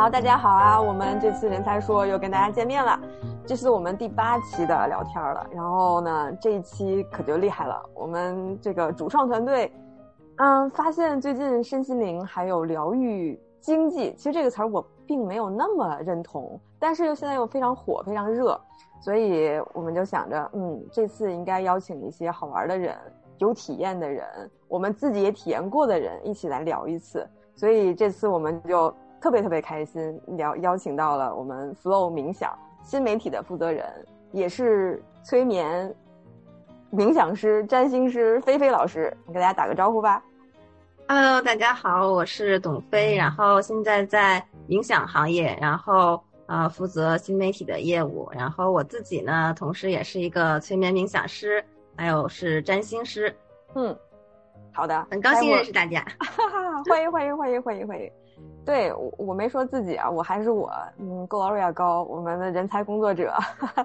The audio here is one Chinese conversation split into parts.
好，大家好啊！我们这次人才说又跟大家见面了，这是我们第八期的聊天了。然后呢，这一期可就厉害了，我们这个主创团队，嗯，发现最近身心灵还有疗愈经济，其实这个词儿我并没有那么认同，但是又现在又非常火，非常热，所以我们就想着，嗯，这次应该邀请一些好玩的人、有体验的人，我们自己也体验过的人一起来聊一次。所以这次我们就。特别特别开心，邀邀请到了我们 Flow 冥想新媒体的负责人，也是催眠冥想师、占星师菲菲老师，你给大家打个招呼吧。Hello，大家好，我是董飞，然后现在在冥想行业，然后呃负责新媒体的业务，然后我自己呢，同时也是一个催眠冥想师，还有是占星师。嗯，好的，很高兴认识大家，欢迎欢迎欢迎欢迎欢迎。对我我没说自己啊，我还是我，嗯，Gloria 高，我们的人才工作者，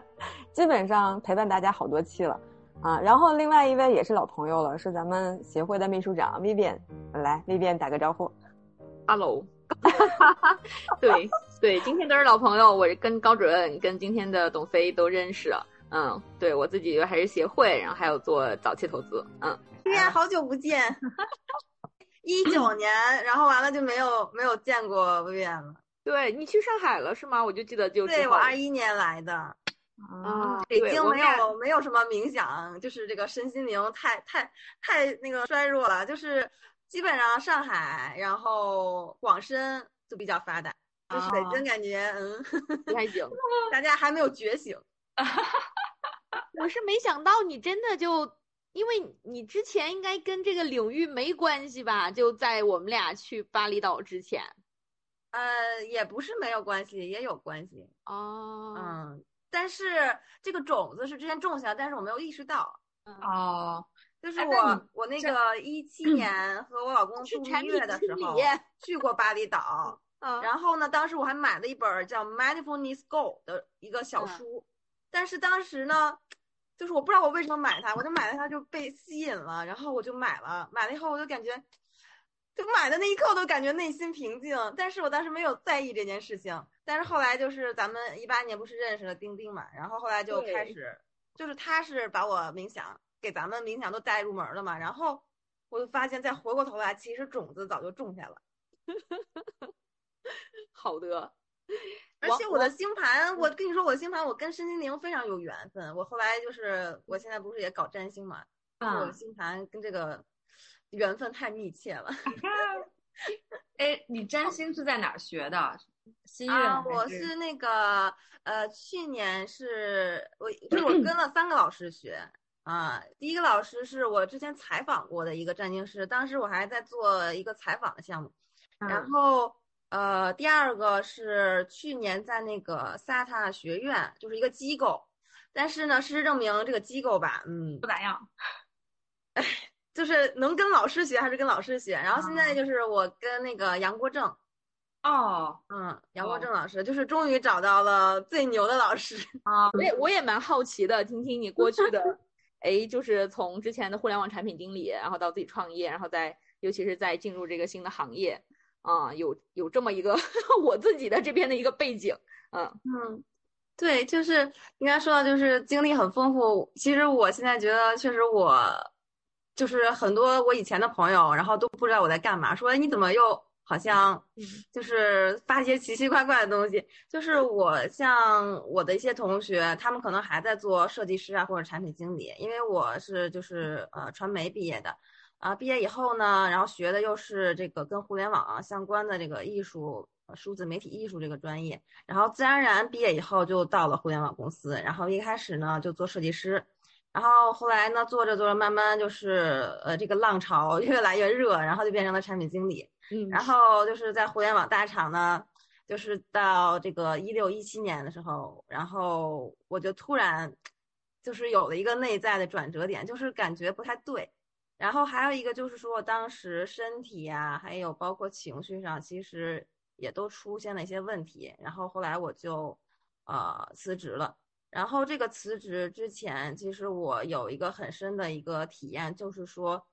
基本上陪伴大家好多期了啊。然后另外一位也是老朋友了，是咱们协会的秘书长 Vivian，来，Vivian 打个招呼，Hello，对对，今天都是老朋友，我跟高主任跟今天的董飞都认识，嗯，对我自己还是协会，然后还有做早期投资，嗯，对呀，好久不见。一九年，然后完了就没有没有见过薇薇安了。对你去上海了是吗？我就记得就对我二一年来的啊，北京没有没有什么冥想，就是这个身心灵太太太那个衰弱了，就是基本上上海，然后广深就比较发达，就是北京感觉嗯不太行，大家还没有觉醒。我是没想到你真的就。因为你之前应该跟这个领域没关系吧？就在我们俩去巴厘岛之前，呃，也不是没有关系，也有关系哦。嗯，但是这个种子是之前种下，但是我没有意识到。哦，就是我我那个一七年和我老公度蜜月的时候去过巴厘岛，然后呢，当时我还买了一本叫《Mindfulness Go》的一个小书，但是当时呢。就是我不知道我为什么买它，我就买了它就被吸引了，然后我就买了。买了以后我就感觉，就买的那一刻我都感觉内心平静。但是我当时没有在意这件事情。但是后来就是咱们一八年不是认识了钉钉嘛，然后后来就开始，就是他是把我冥想给咱们冥想都带入门了嘛。然后我就发现，再回过头来，其实种子早就种下了。好的。而且我的星盘，我跟你说，我的星盘我跟申金玲非常有缘分。我后来就是，我现在不是也搞占星嘛？啊，我的星盘跟这个缘分太密切了。哎，你占星是在哪儿学的？新月？我是那个呃，去年是我就是我跟了三个老师学啊。第一个老师是我之前采访过的一个占星师，当时我还在做一个采访的项目，然后。呃，第二个是去年在那个萨塔学院，就是一个机构，但是呢，事实证明这个机构吧，嗯，不咋样。哎，就是能跟老师学还是跟老师学。然后现在就是我跟那个杨国正，哦，嗯，杨国正老师，就是终于找到了最牛的老师啊。我也我也蛮好奇的，听听你过去的，哎，就是从之前的互联网产品经理，然后到自己创业，然后再尤其是在进入这个新的行业。啊，有有这么一个 我自己的这边的一个背景，嗯嗯，对，就是应该说到就是经历很丰富。其实我现在觉得，确实我就是很多我以前的朋友，然后都不知道我在干嘛，说你怎么又好像 就是发一些奇奇怪怪的东西。就是我像我的一些同学，他们可能还在做设计师啊或者产品经理，因为我是就是呃传媒毕业的。啊，毕业以后呢，然后学的又是这个跟互联网相关的这个艺术、数字媒体艺术这个专业，然后自然而然毕业以后就到了互联网公司，然后一开始呢就做设计师，然后后来呢做着做着，慢慢就是呃这个浪潮 越来越热，然后就变成了产品经理，嗯，然后就是在互联网大厂呢，就是到这个一六一七年的时候，然后我就突然就是有了一个内在的转折点，就是感觉不太对。然后还有一个就是说，当时身体呀，还有包括情绪上，其实也都出现了一些问题。然后后来我就，呃，辞职了。然后这个辞职之前，其实我有一个很深的一个体验，就是说，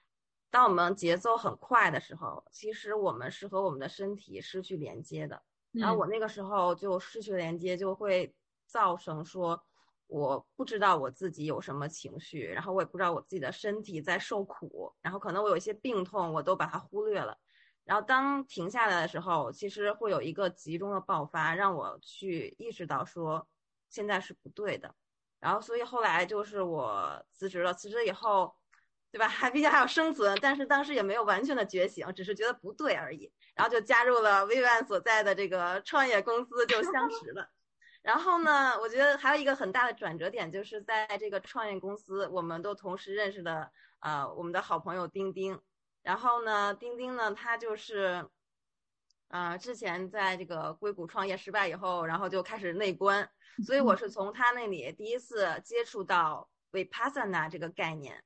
当我们节奏很快的时候，其实我们是和我们的身体失去连接的。然后我那个时候就失去连接，就会造成说我不知道我自己有什么情绪，然后我也不知道我自己的身体在受苦，然后可能我有一些病痛我都把它忽略了。然后当停下来的时候，其实会有一个集中的爆发，让我去意识到说现在是不对的。然后所以后来就是我辞职了，辞职以后，对吧？还 毕竟还要生存，但是当时也没有完全的觉醒，只是觉得不对而已。然后就加入了薇安所在的这个创业公司，就相识了。然后呢，我觉得还有一个很大的转折点，就是在这个创业公司，我们都同时认识的，呃，我们的好朋友丁丁。然后呢，丁丁呢，他就是，呃，之前在这个硅谷创业失败以后，然后就开始内观，所以我是从他那里第一次接触到 vipassana 这个概念。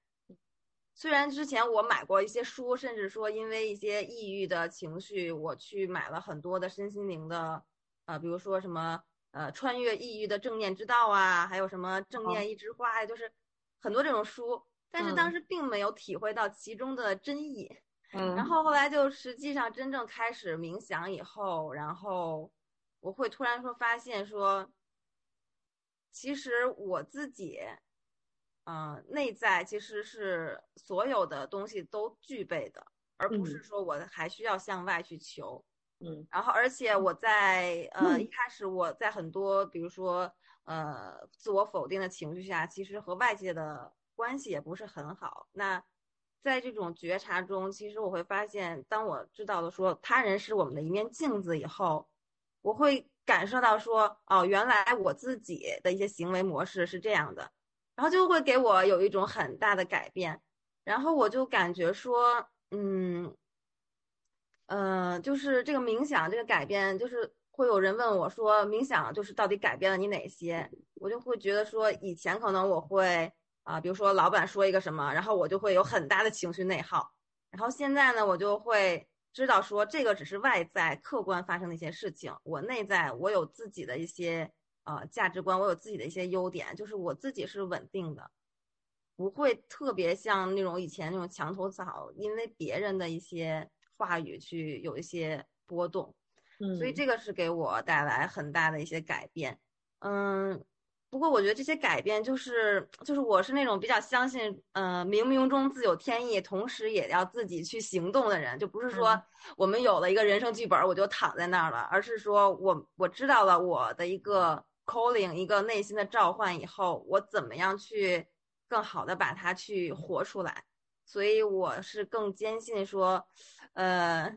虽然之前我买过一些书，甚至说因为一些抑郁的情绪，我去买了很多的身心灵的，呃，比如说什么呃穿越抑郁的正念之道啊，还有什么正念一枝花呀，就是很多这种书。但是当时并没有体会到其中的真意，嗯，然后后来就实际上真正开始冥想以后，然后我会突然说发现说，其实我自己，嗯，内在其实是所有的东西都具备的，而不是说我还需要向外去求，嗯，然后而且我在呃一开始我在很多比如说呃自我否定的情绪下，其实和外界的。关系也不是很好。那在这种觉察中，其实我会发现，当我知道了说他人是我们的一面镜子以后，我会感受到说，哦，原来我自己的一些行为模式是这样的，然后就会给我有一种很大的改变。然后我就感觉说，嗯，呃，就是这个冥想这个改变，就是会有人问我说，冥想就是到底改变了你哪些？我就会觉得说，以前可能我会。啊，比如说老板说一个什么，然后我就会有很大的情绪内耗。然后现在呢，我就会知道说这个只是外在客观发生的一些事情，我内在我有自己的一些呃价值观，我有自己的一些优点，就是我自己是稳定的，不会特别像那种以前那种墙头草，因为别人的一些话语去有一些波动。嗯，所以这个是给我带来很大的一些改变。嗯。不过我觉得这些改变就是就是我是那种比较相信，呃，冥冥中自有天意，同时也要自己去行动的人，就不是说我们有了一个人生剧本，我就躺在那儿了，而是说我我知道了我的一个 calling，一个内心的召唤以后，我怎么样去更好的把它去活出来，所以我是更坚信说，呃，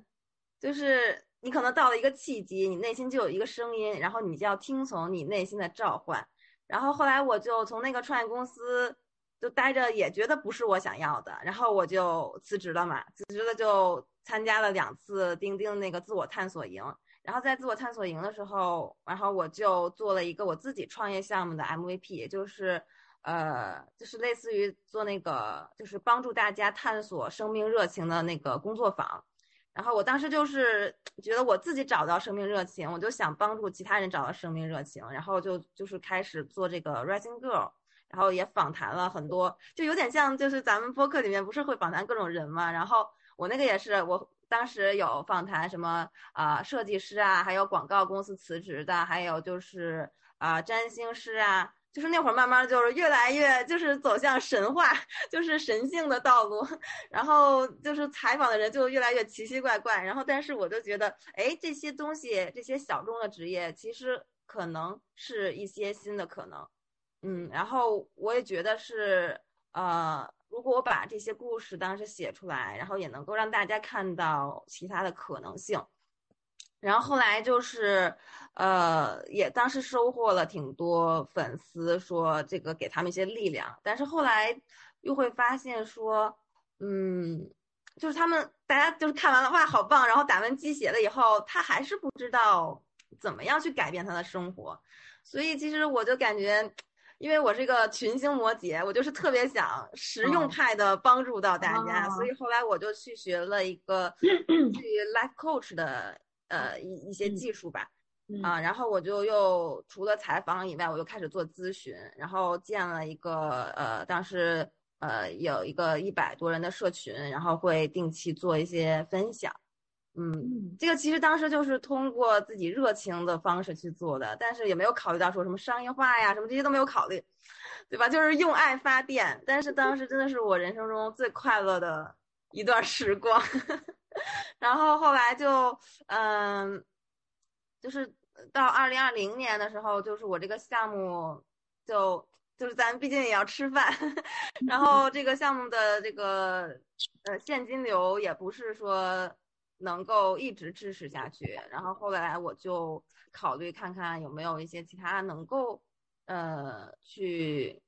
就是你可能到了一个契机，你内心就有一个声音，然后你就要听从你内心的召唤。然后后来我就从那个创业公司就待着，也觉得不是我想要的，然后我就辞职了嘛。辞职了就参加了两次钉钉那个自我探索营。然后在自我探索营的时候，然后我就做了一个我自己创业项目的 MVP，就是呃，就是类似于做那个，就是帮助大家探索生命热情的那个工作坊。然后我当时就是觉得我自己找到生命热情，我就想帮助其他人找到生命热情，然后就就是开始做这个 Rising Girl，然后也访谈了很多，就有点像就是咱们播客里面不是会访谈各种人嘛，然后我那个也是，我当时有访谈什么啊设计师啊，还有广告公司辞职的，还有就是啊占星师啊。就是那会儿慢慢就是越来越就是走向神话，就是神性的道路，然后就是采访的人就越来越奇奇怪怪，然后但是我就觉得，哎，这些东西这些小众的职业其实可能是一些新的可能，嗯，然后我也觉得是，呃，如果我把这些故事当时写出来，然后也能够让大家看到其他的可能性。然后后来就是，呃，也当时收获了挺多粉丝，说这个给他们一些力量。但是后来又会发现说，嗯，就是他们大家就是看完了哇好棒，然后打完鸡血了以后，他还是不知道怎么样去改变他的生活。所以其实我就感觉，因为我是一个群星摩羯，我就是特别想实用派的帮助到大家，所以后来我就去学了一个 去 life coach 的。呃，一一些技术吧，啊，然后我就又除了采访以外，我又开始做咨询，然后建了一个呃，当时呃有一个一百多人的社群，然后会定期做一些分享，嗯，这个其实当时就是通过自己热情的方式去做的，但是也没有考虑到说什么商业化呀，什么这些都没有考虑，对吧？就是用爱发电。但是当时真的是我人生中最快乐的一段时光。然后后来就嗯，就是到二零二零年的时候，就是我这个项目就就是咱毕竟也要吃饭，然后这个项目的这个呃现金流也不是说。能够一直支持下去，然后后来我就考虑看看有没有一些其他能够，呃，去，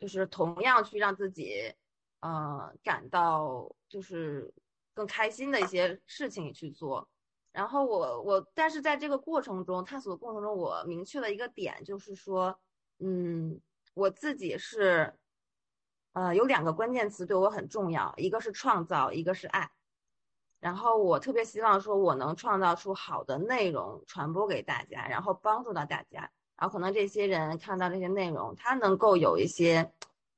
就是同样去让自己，呃，感到就是更开心的一些事情去做。然后我我，但是在这个过程中探索的过程中，我明确了一个点，就是说，嗯，我自己是，呃，有两个关键词对我很重要，一个是创造，一个是爱。然后我特别希望说，我能创造出好的内容传播给大家，然后帮助到大家。然后可能这些人看到这些内容，他能够有一些，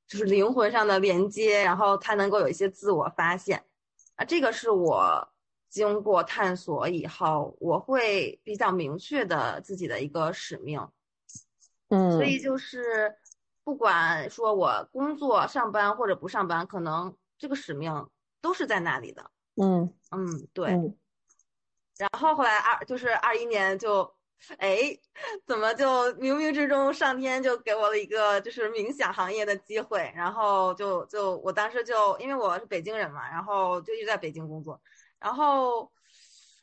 就是灵魂上的连接，然后他能够有一些自我发现。啊，这个是我经过探索以后，我会比较明确的自己的一个使命。嗯，所以就是不管说我工作上班或者不上班，可能这个使命都是在那里的。嗯嗯，对。然后后来二就是二一年就，哎，怎么就冥冥之中上天就给我了一个就是冥想行业的机会，然后就就我当时就因为我是北京人嘛，然后就一直在北京工作，然后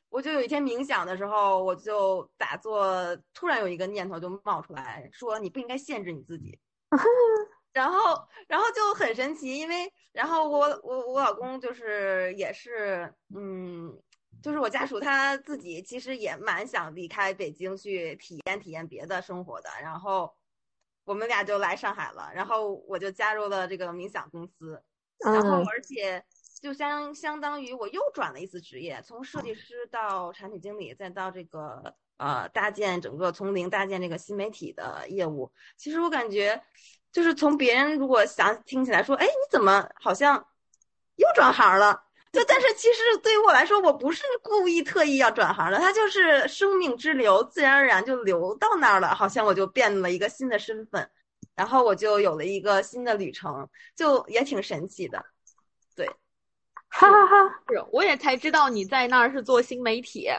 我就有一天冥想的时候，我就打坐，突然有一个念头就冒出来说，你不应该限制你自己。然后，然后就很神奇，因为，然后我我我老公就是也是，嗯，就是我家属他自己其实也蛮想离开北京去体验体验别的生活的，然后我们俩就来上海了，然后我就加入了这个冥想公司，然后而且就相相当于我又转了一次职业，从设计师到产品经理，再到这个呃搭建整个从零搭建这个新媒体的业务，其实我感觉。就是从别人如果想听起来说，哎，你怎么好像又转行了？就但是其实对于我来说，我不是故意特意要转行的，它就是生命之流，自然而然就流到那儿了。好像我就变了一个新的身份，然后我就有了一个新的旅程，就也挺神奇的。对，哈哈哈，是，我也才知道你在那儿是做新媒体。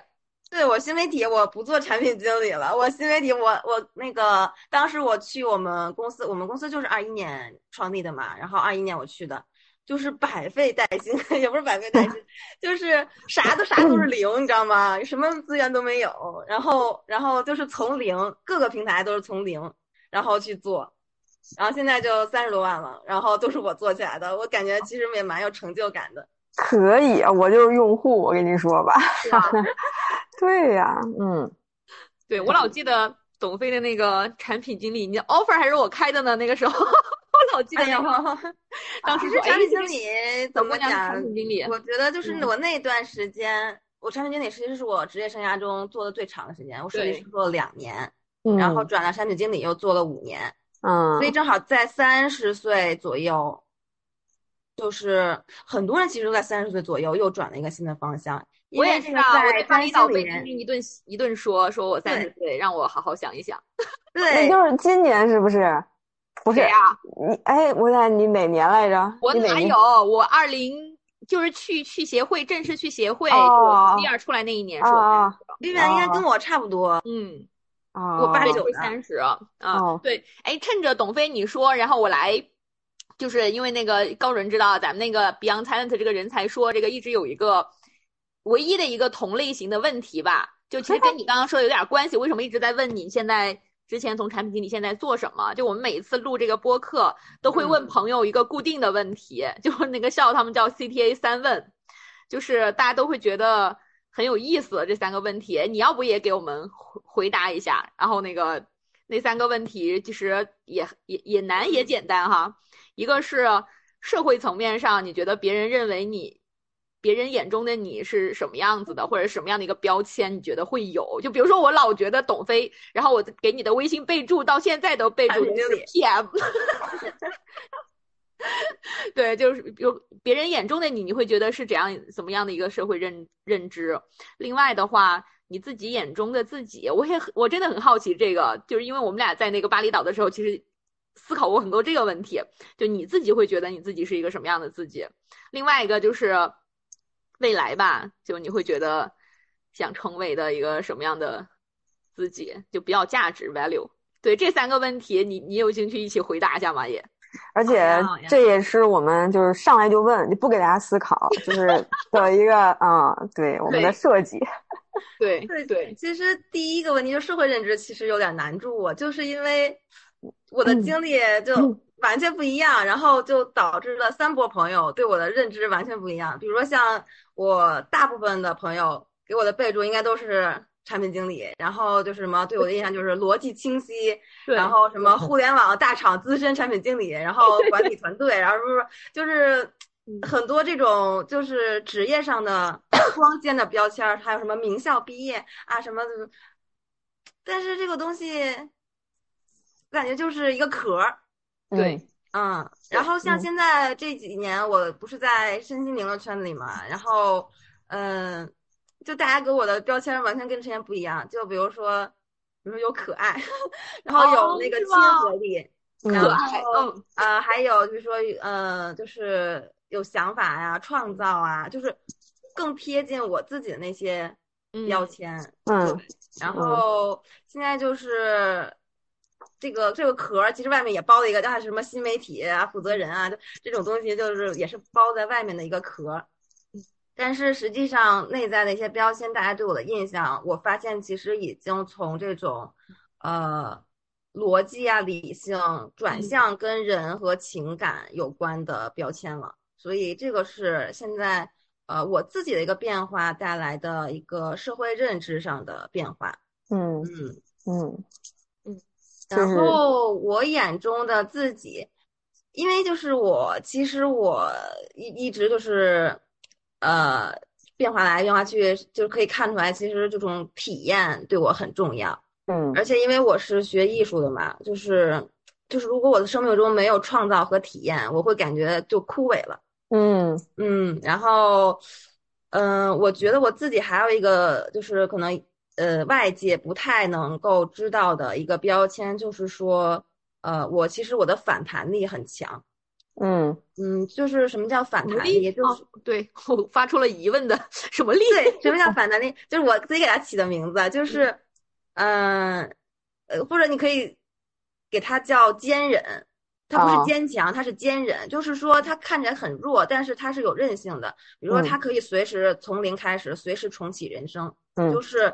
对我新媒体，我不做产品经理了。我新媒体，我我那个当时我去我们公司，我们公司就是二一年创立的嘛。然后二一年我去的，就是百废待兴，也不是百废待兴，就是啥都啥都是零，你知道吗？什么资源都没有。然后然后就是从零，各个平台都是从零，然后去做。然后现在就三十多万了，然后都是我做起来的。我感觉其实也蛮有成就感的。可以啊，我就是用户，我跟你说吧。对呀，嗯，对我老记得董飞的那个产品经理，你 offer 还是我开的呢？那个时候 我老记得，当时是产品经理怎么讲？产品经理，我觉得就是我那段时间，我产品经理其实是我职业生涯中做的最长的时间。我设计师做了两年，然后转了产品经理又做了五年，嗯，所以正好在三十岁左右。就是很多人其实都在三十岁左右又转了一个新的方向。我也是啊，我对张领导被一顿一顿说，说我三十岁，让我好好想一想。对，那就是今年是不是？不是呀，你哎，我问你哪年来着？我哪有？我二零就是去去协会正式去协会，第二出来那一年说。丽媛应该跟我差不多。嗯，我八九三十啊。对，哎，趁着董飞你说，然后我来。就是因为那个高人知道咱们那个 Beyond Talent 这个人才说，这个一直有一个唯一的一个同类型的问题吧，就其实跟你刚刚说的有点关系。为什么一直在问你现在之前从产品经理现在做什么？就我们每一次录这个播客都会问朋友一个固定的问题，就是那个笑他们叫 CTA 三问，就是大家都会觉得很有意思这三个问题。你要不也给我们回回答一下？然后那个那三个问题其实也也也难也简单哈。一个是社会层面上，你觉得别人认为你，别人眼中的你是什么样子的，或者什么样的一个标签，你觉得会有？就比如说，我老觉得董飞，然后我给你的微信备注到现在都备注的是 PM。对，就是比如别人眼中的你，你会觉得是怎样怎么样的一个社会认认知。另外的话，你自己眼中的自己，我也很我真的很好奇这个，就是因为我们俩在那个巴厘岛的时候，其实思考过很多这个问题。就你自己会觉得你自己是一个什么样的自己？另外一个就是未来吧，就你会觉得想成为的一个什么样的自己？就比较价值 value。对这三个问题，你你有兴趣一起回答一下吗？也。而且这也是我们就是上来就问，你不给大家思考，就是的一个啊，对我们的设计。对对对，其实第一个问题就社会认知其实有点难住我，就是因为我的经历就完全不一样，然后就导致了三波朋友对我的认知完全不一样。比如说像我大部分的朋友给我的备注应该都是。产品经理，然后就是什么对我的印象就是逻辑清晰，然后什么互联网大厂资深产品经理，然后管理团队，然后是不是就是很多这种就是职业上的 光鲜的标签，还有什么名校毕业啊什么的，但是这个东西我感觉就是一个壳儿，对，嗯，然后像现在这几年，我不是在身心灵的圈子里嘛，然后嗯。就大家给我的标签完全跟之前不一样，就比如说，比如说有可爱，然后有那个亲和力，然后嗯呃还有就是说呃就是有想法呀、创造啊，就是更贴近我自己的那些标签。嗯，然后现在就是这个这个壳，其实外面也包了一个叫什么新媒体啊、负责人啊，就这种东西就是也是包在外面的一个壳。但是实际上，内在的一些标签，大家对我的印象，我发现其实已经从这种，呃，逻辑啊、理性转向跟人和情感有关的标签了。所以这个是现在，呃，我自己的一个变化带来的一个社会认知上的变化。嗯嗯嗯嗯。然后我眼中的自己，因为就是我，其实我一一直就是。呃，变化来变化去，就是可以看出来，其实这种体验对我很重要。嗯，而且因为我是学艺术的嘛，就是就是，如果我的生命中没有创造和体验，我会感觉就枯萎了。嗯嗯，然后，嗯，我觉得我自己还有一个，就是可能呃，外界不太能够知道的一个标签，就是说，呃，我其实我的反弹力很强。嗯嗯，就是什么叫反弹力？就是对我发出了疑问的什么力？对，什么叫反弹力？就是我自己给它起的名字，就是，嗯，呃，或者你可以给它叫坚忍，它不是坚强，它是坚忍。就是说，它看起来很弱，但是它是有韧性的。比如说，它可以随时从零开始，随时重启人生。嗯，就是。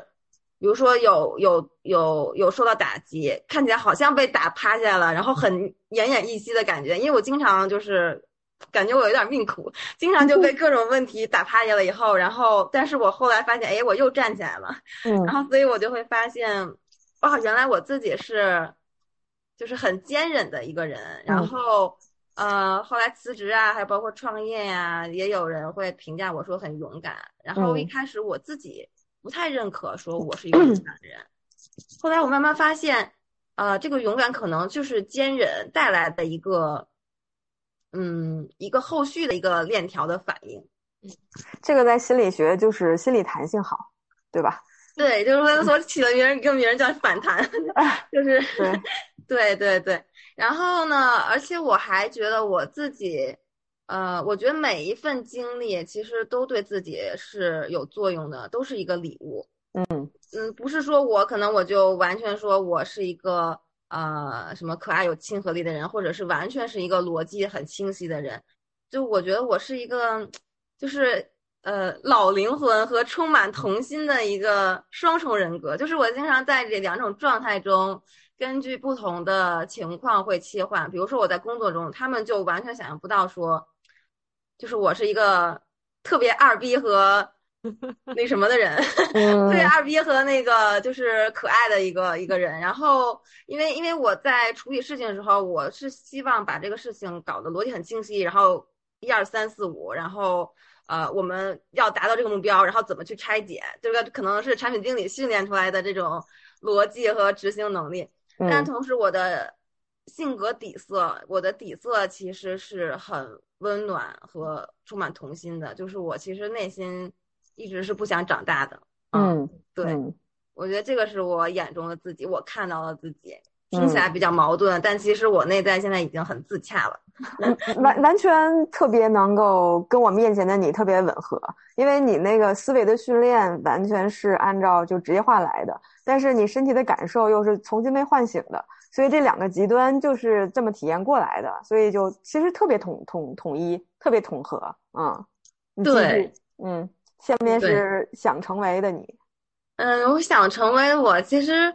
比如说有有有有受到打击，看起来好像被打趴下了，然后很奄奄一息的感觉。因为我经常就是感觉我有点命苦，经常就被各种问题打趴下了以后，然后但是我后来发现，哎，我又站起来了。嗯，然后所以我就会发现，哇，原来我自己是就是很坚韧的一个人。然后呃，后来辞职啊，还有包括创业呀，也有人会评价我说很勇敢。然后一开始我自己。不太认可说我是一个勇敢的人，后来我慢慢发现，呃，这个勇敢可能就是坚韧带来的一个，嗯，一个后续的一个链条的反应。嗯，这个在心理学就是心理弹性好，对吧？对，就是说起了名儿，一个名儿叫反弹，就是对，对对对。然后呢，而且我还觉得我自己。呃，我觉得每一份经历其实都对自己是有作用的，都是一个礼物。嗯嗯，不是说我可能我就完全说我是一个呃什么可爱有亲和力的人，或者是完全是一个逻辑很清晰的人。就我觉得我是一个，就是呃老灵魂和充满童心的一个双重人格。就是我经常在这两种状态中，根据不同的情况会切换。比如说我在工作中，他们就完全想象不到说。就是我是一个特别二逼和 那什么的人，特别二逼和那个就是可爱的一个一个人。然后，因为因为我在处理事情的时候，我是希望把这个事情搞得逻辑很清晰，然后一二三四五，然后呃我们要达到这个目标，然后怎么去拆解，这个可能是产品经理训练出来的这种逻辑和执行能力。但同时，我的性格底色，我的底色其实是很温暖和充满童心的，就是我其实内心一直是不想长大的。嗯，对，嗯我觉得这个是我眼中的自己，我看到了自己，听起来比较矛盾，但其实我内在现在已经很自洽了。完完全特别能够跟我面前的你特别吻合，因为你那个思维的训练完全是按照就职业化来的，但是你身体的感受又是重新被唤醒的，所以这两个极端就是这么体验过来的，所以就其实特别统统统一，特别统合，嗯，对，嗯，下面是想成为的你，嗯，我想成为我，其实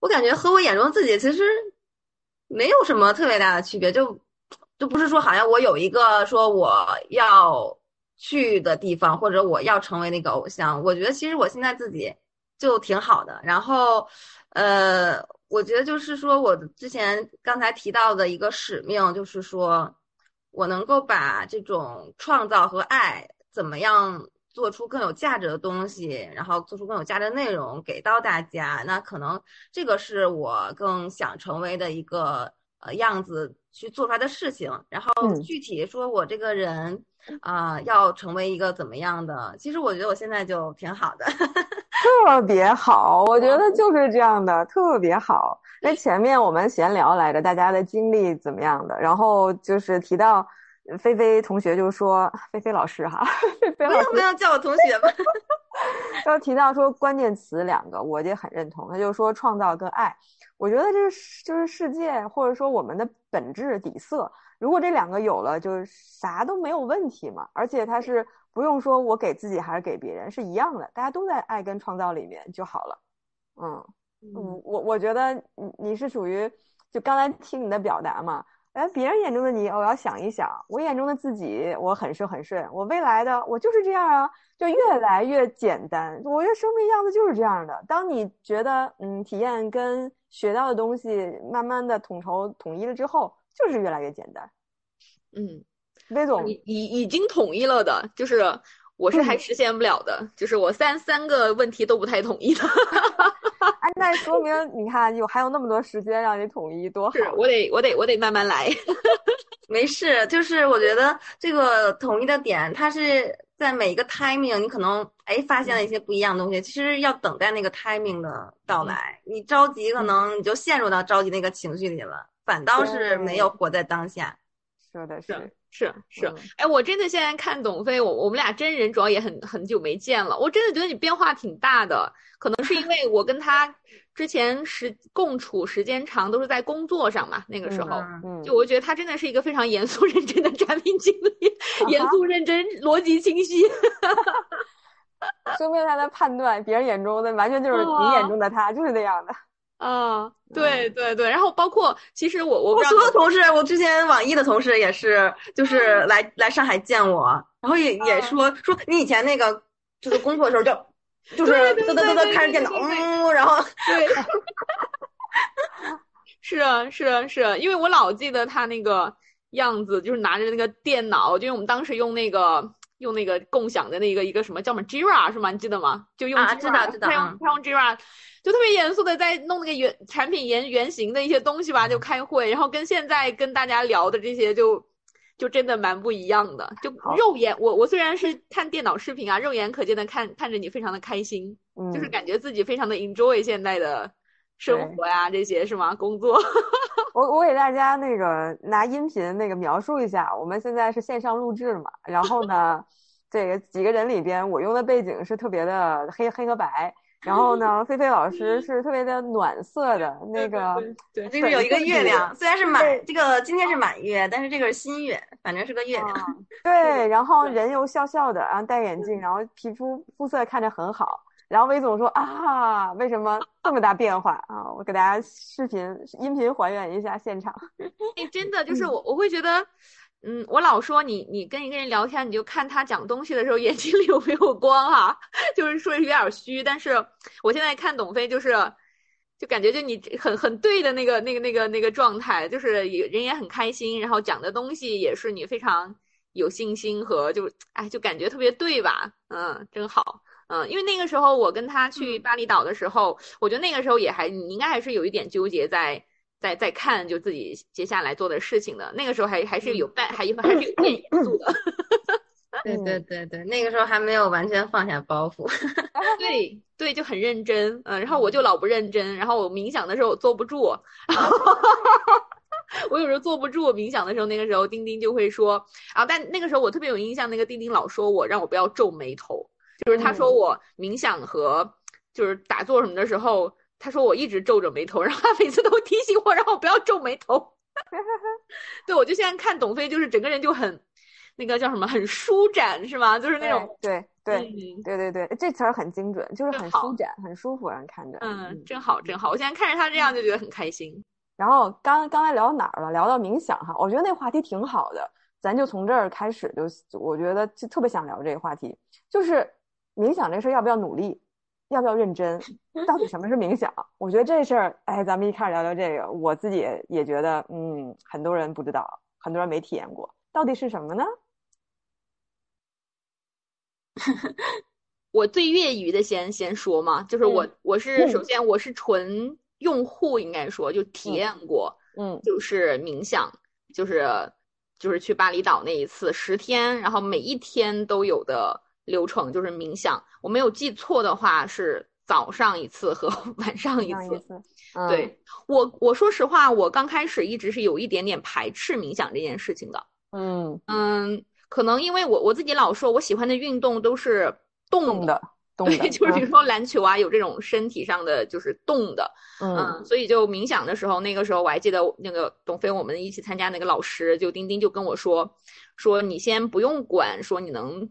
我感觉和我眼中自己其实没有什么特别大的区别，就就不是说好像我有一个说我要去的地方，或者我要成为那个偶像。我觉得其实我现在自己就挺好的。然后，呃，我觉得就是说我之前刚才提到的一个使命，就是说我能够把这种创造和爱怎么样做出更有价值的东西，然后做出更有价值的内容给到大家。那可能这个是我更想成为的一个呃样子去做出来的事情。然后嗯具体说我这个人啊、要成为一个怎么样的，其实我觉得我现在就挺好的。特别好，我觉得就是这样的，特别好。因为前面我们闲聊来着，大家的经历怎么样的，然后就是提到呃菲菲同学就说，菲菲老师哈，菲菲老师不要不要叫我同学吧。然后提到说关键词两个，我也很认同。他就说创造跟爱，我觉得这是就是世界或者说我们的本质底色。如果这两个有了，就是啥都没有问题嘛。而且它是不用说我给自己还是给别人是一样的，大家都在爱跟创造里面就好了。嗯，我我我觉得你你是属于就刚才听你的表达嘛，哎，别人眼中的你，我要想一想，我眼中的自己，我很顺很顺，我未来的我就是这样啊，就越来越简单。我觉得生命样子就是这样的。当你觉得嗯，体验跟学到的东西慢慢的统筹统一了之后，就是越来越简单。嗯，魏总，已已已经统一了的，就是我是还嗯实现不了的，就是我三三个问题都不太统一的，哎，那说明你看有还有那么多时间让你统一，多好。是我得我得我得慢慢来。没事，就是我觉得这个统一的点，它是在每一个 timing，你可能哎发现了一些不一样的东西，其实要等待那个 timing 的到来。你着急，可能你就陷入到着急那个情绪里了，反倒是没有活在当下。说的是是，是哎，我真的现在看董飞，我我们俩真人主要也很很久没见了，我真的觉得你变化挺大的，可能是因为我跟他之前时共处时间长，都是在工作上嘛，那个时候。嗯嗯，就我觉得他真的是一个非常严肃 认真的产品经理，严肃认真，逻辑清晰。说明他的判断，别人眼中的完全就是你眼中的他，就是那样的。啊，对对对，然后包括其实我我不我所有同事，我之前网易的同事也是，就是来来上海见我，然后也也说说你以前那个就是工作的时候就 就是嘚嘚嘚嘚对开着电脑，嗯，然后。对，是啊，是啊，是啊，因为我老记得他那个样子，就是拿着那个电脑，就因为我们当时用那个用那个共享的那个一个什么叫什么 Jira 是吗？你记得吗？就用啊 Jira，他用他用 Jira，就特别严肃的在弄那个原产品原原型的一些东西吧，就开会，然后跟现在跟大家聊的这些就。就真的蛮不一样的，就肉眼我我虽然是看电脑视频啊，肉眼可见的看看着你非常的开心，嗯，就是感觉自己非常的 enjoy 现在的生活呀，这些是吗？工作。我我给大家那个拿音频那个描述一下，我们现在是线上录制嘛，然后呢，这个几个人里边，我用的背景是特别的黑黑和白，然后呢，菲菲老师是特别的暖色的那个，对这个有一个月亮，虽然是满这个今天是满月，但是这个是新月，反正是个月亮。啊，对，然后人又笑笑的，然后戴眼镜，然后皮肤肤色看着很好。然后魏总说啊，为什么这么大变化啊？我给大家视频、音频还原一下现场。哎，真的就是我我会觉得，嗯，我老说你你跟一个人聊天，你就看他讲东西的时候 眼睛里有没有光哈、就是说有点虚，但是我现在看董飞就是。就感觉就你很很对的那个那个那个那个状态，就是也人也很开心，然后讲的东西也是你非常有信心和就哎就感觉特别对吧？嗯，真好。嗯，因为那个时候我跟他去巴厘岛的时候，我觉得那个时候也还你应该还是有一点纠结在在在看就自己接下来做的事情的。那个时候还还是有带，还还是有点严肃的。对对对对，那个时候还没有完全放下包袱。对对，就很认真。嗯，然后我就老不认真，然后我冥想的时候我坐不住。我有时候坐不住冥想的时候，那个时候丁丁就会说啊，但那个时候我特别有印象，那个丁丁老说我让我不要皱眉头，就是他说我冥想和就是打坐什么的时候，他说我一直皱着眉头，然后他每次都提醒我让我不要皱眉头。对，我就现在看董飞，就是整个人就很那个叫什么，很舒展是吗？就是那种对对对对对，这词儿很精准，就是很舒展，很舒服，让人看着。嗯，真好真好，我现在看着他这样就觉得很开心。然后刚刚才聊到哪儿了？聊到冥想哈，我觉得那话题挺好的，咱就从这儿开始就，我觉得就特别想聊这个话题，就是冥想这事儿要不要努力，要不要认真？到底什么是冥想？我觉得这事儿，哎，咱们一开始聊聊这个，我自己也觉得，嗯，很多人不知道，很多人没体验过，到底是什么呢？我最业余的先先说嘛，就是我我是首先我是纯。用户应该说就体验过，嗯，就是冥想，就是就是去巴厘岛那一次十天，然后每一天都有的流程就是冥想。我没有记错的话是早上一次和 晚上一次。对我我说实话，我刚开始一直是有一点点排斥冥想这件事情的。嗯嗯，可能因为我我自己老说我喜欢的运动都是动的。对，就是比如说篮球啊，有这种身体上的就是动的，嗯，所以就冥想的时候，那个时候我还记得那个董飞，我们一起参加那个老师，就丁丁就跟我说，说你先不用管，说你能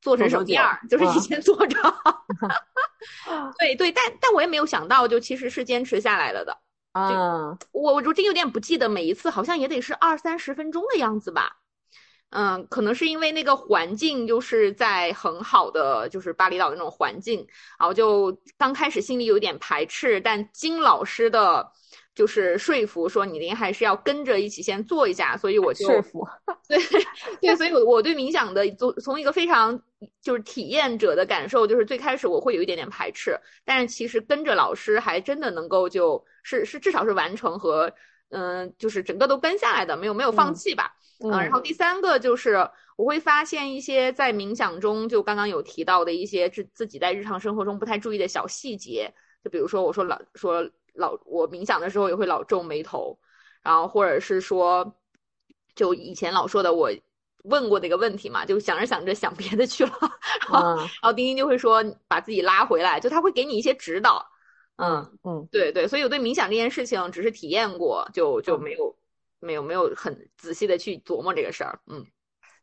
做成什么样，就是以前做着。对对，但但我也没有想到，就其实是坚持下来了的。啊，我我真有点不记得每一次，好像也得是二三十分钟的样子吧。嗯，可能是因为那个环境就是在很好的，就是巴厘岛的那种环境，然后就刚开始心里有点排斥，但金老师的，就是说服说你您还是要跟着一起先做一下，所以我就说服，对对，所以我我对冥想的从从一个非常就是体验者的感受，就是最开始我会有一点点排斥，但是其实跟着老师还真的能够就是是至少是完成和嗯，就是整个都跟下来的，没有没有放弃吧。嗯，然后第三个就是我会发现一些在冥想中，就刚刚有提到的一些自自己在日常生活中不太注意的小细节，就比如说我说老说老我冥想的时候也会老皱眉头，然后或者是说，就以前老说的我问过的一个问题嘛，就想着想着想别的去了，然后然后丁丁就会说把自己拉回来，就他会给你一些指导，嗯嗯，对对，所以我对冥想这件事情只是体验过，就就没有。没有没有很仔细的去琢磨这个事儿，嗯，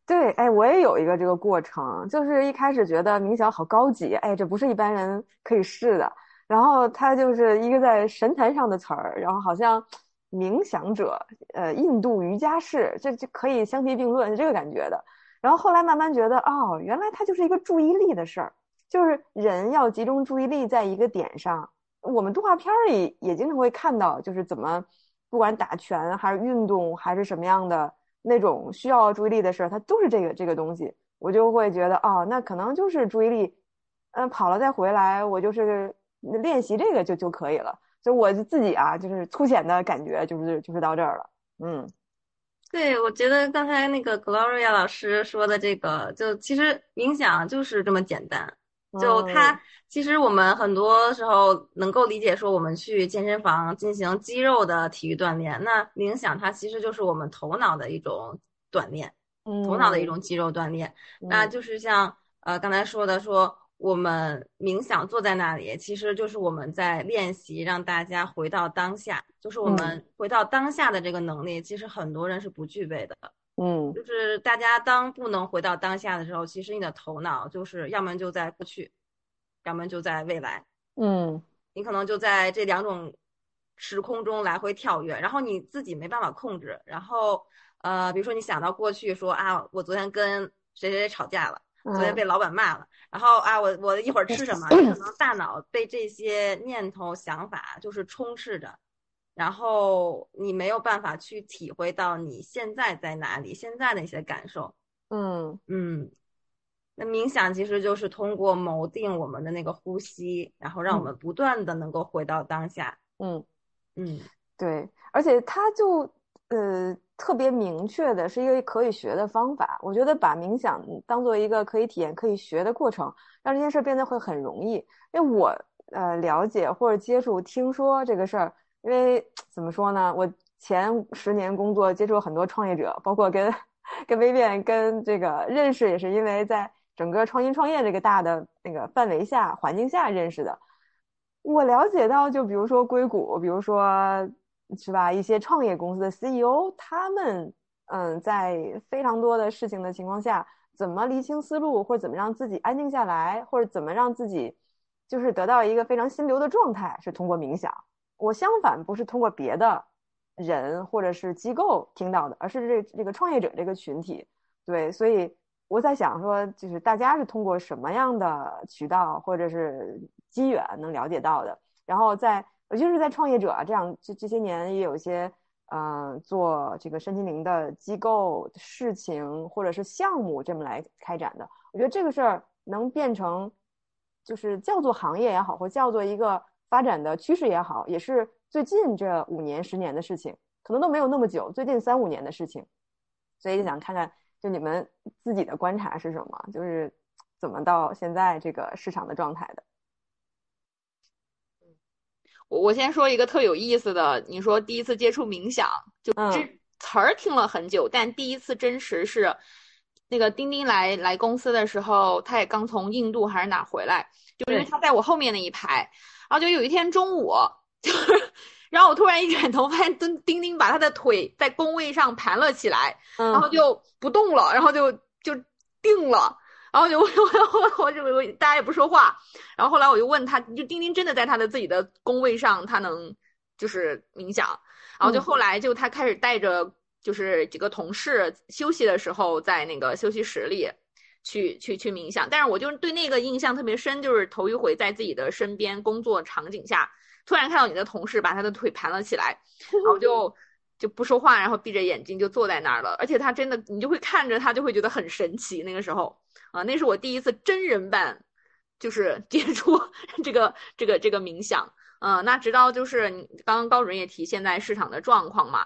对，哎，我也有一个这个过程，就是一开始觉得冥想好高级，哎，这不是一般人可以试的。然后它就是一个在神坛上的词儿，然后好像冥想者，呃，印度瑜伽士，这就可以相提并论，是这个感觉的。然后后来慢慢觉得，哦，原来它就是一个注意力的事儿，就是人要集中注意力在一个点上。我们动画片里也经常会看到，就是怎么。不管打拳还是运动还是什么样的那种需要注意力的事儿，它都是这个这个东西，我就会觉得哦，那可能就是注意力，嗯，跑了再回来，我就是练习这个就就可以了。就我自己啊，就是粗浅的感觉，就是就是到这儿了。嗯，对，我觉得刚才那个 Gloria 老师说的这个，就其实冥想就是这么简单。就它，其实我们很多时候能够理解说，我们去健身房进行肌肉的体育锻炼，那冥想它其实就是我们头脑的一种锻炼，头脑的一种肌肉锻炼。那就是像呃刚才说的，说我们冥想坐在那里，其实就是我们在练习让大家回到当下，就是我们回到当下的这个能力，其实很多人是不具备的。嗯，就是大家当不能回到当下的时候，其实你的头脑就是要么就在过去，要么就在未来。嗯，你可能就在这两种时空中来回跳跃，然后你自己没办法控制。然后，呃，比如说你想到过去，说啊，我昨天跟谁谁谁吵架了，昨天被老板骂了，然后啊，我我一会儿吃什么？可能大脑被这些念头、想法就是充斥着。然后你没有办法去体会到你现在在哪里，现在的一些感受。嗯嗯，那冥想其实就是通过锚定我们的那个呼吸，然后让我们不断的能够回到当下。嗯嗯，对，而且它就呃特别明确的是一个可以学的方法。我觉得把冥想当做一个可以体验、可以学的过程，让这件事变得会很容易。因为我呃了解或者接触、听说这个事儿，因为怎么说呢，我前十年工作接触很多创业者，包括跟跟微变、跟这个认识，也是因为在整个创新创业这个大的那个范围下、环境下认识的。我了解到，就比如说硅谷，比如说是吧，一些创业公司的 CEO，他们嗯，在非常多的事情的情况下，怎么厘清思路，或者怎么让自己安静下来，或者怎么让自己就是得到一个非常心流的状态，是通过冥想。我相反不是通过别的人或者是机构听到的，而是这这个创业者这个群体。对，所以我在想说，就是大家是通过什么样的渠道或者是机缘能了解到的？然后在，尤其是在创业者啊，这样这这些年也有一些，嗯，做这个身心灵的机构事情或者是项目这么来开展的。我觉得这个事儿能变成，就是叫做行业也好，或叫做一个发展的趋势也好，也是最近这五年、十年的事情，可能都没有那么久，最近三五年的事情。所以想看看，就你们自己的观察是什么？就是怎么到现在这个市场的状态的？我我先说一个特有意思的，你说第一次接触冥想，就这词儿听了很久，但第一次真实是那个丁丁来来公司的时候，他也刚从印度还是哪回来，就因为他在我后面那一排，然后就有一天中午，就是然后我突然一转头，发现丁丁丁把他的腿在工位上盘了起来，然后就不动了，然后就就定了。然后就我我我就 我大家也不说话，然后后来我就问他，就丁丁真的在他的自己的工位上，他能就是冥想，然后就后来就他开始带着就是几个同事休息的时候，在那个休息室里去去去冥想，但是我就对那个印象特别深，就是头一回在自己的身边工作场景下，突然看到你的同事把他的腿盘了起来，然后就就不说话，然后闭着眼睛就坐在那儿了，而且他真的你就会看着他就会觉得很神奇，那个时候。啊，那是我第一次真人版，就是 接触这个这个这个冥想。嗯，那直到就是你刚刚高主任也提现在市场的状况嘛，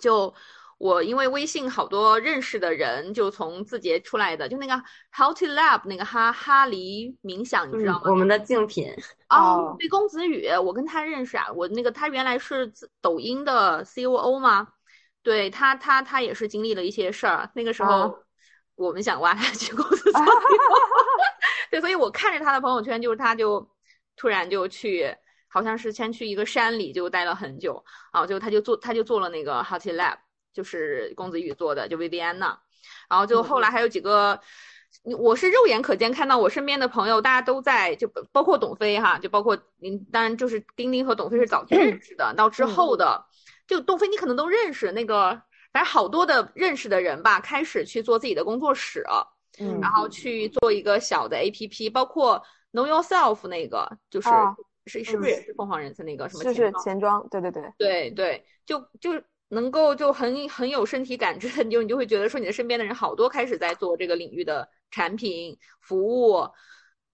就我因为微信好多认识的人就从字节出来的，就那个 How to Lab 那个哈哈黎冥想，你知道吗？我们的竞品哦，对，公子宇，我跟他认识啊，我那个他原来是抖音的 COO 吗？对他，他他也是经历了一些事儿，那个时候。我们想挖他去公司做，对，所以我看着他的朋友圈，就是他就突然就去，好像是先去一个山里就待了很久，啊，就他就做他就做了那个 Healthy Lab，就是公子宇做的，就 Viviana，然后就后来还有几个，我是肉眼可见看到我身边的朋友，大家都在，就包括董飞哈，就包括您，当然就是丁丁和董飞是早就认 识的，到之后的，就董飞你可能都认识那个。反正好多的认识的人吧，开始去做自己的工作室，嗯，然后去做一个小的 A P P，包括 Know Yourself 那个，就是是是不是也是凤凰人才那个什么？就是钱庄，对对对对对，就就能够就很很有身体感知的，你就你就会觉得说你的身边的人好多开始在做这个领域的产品服务，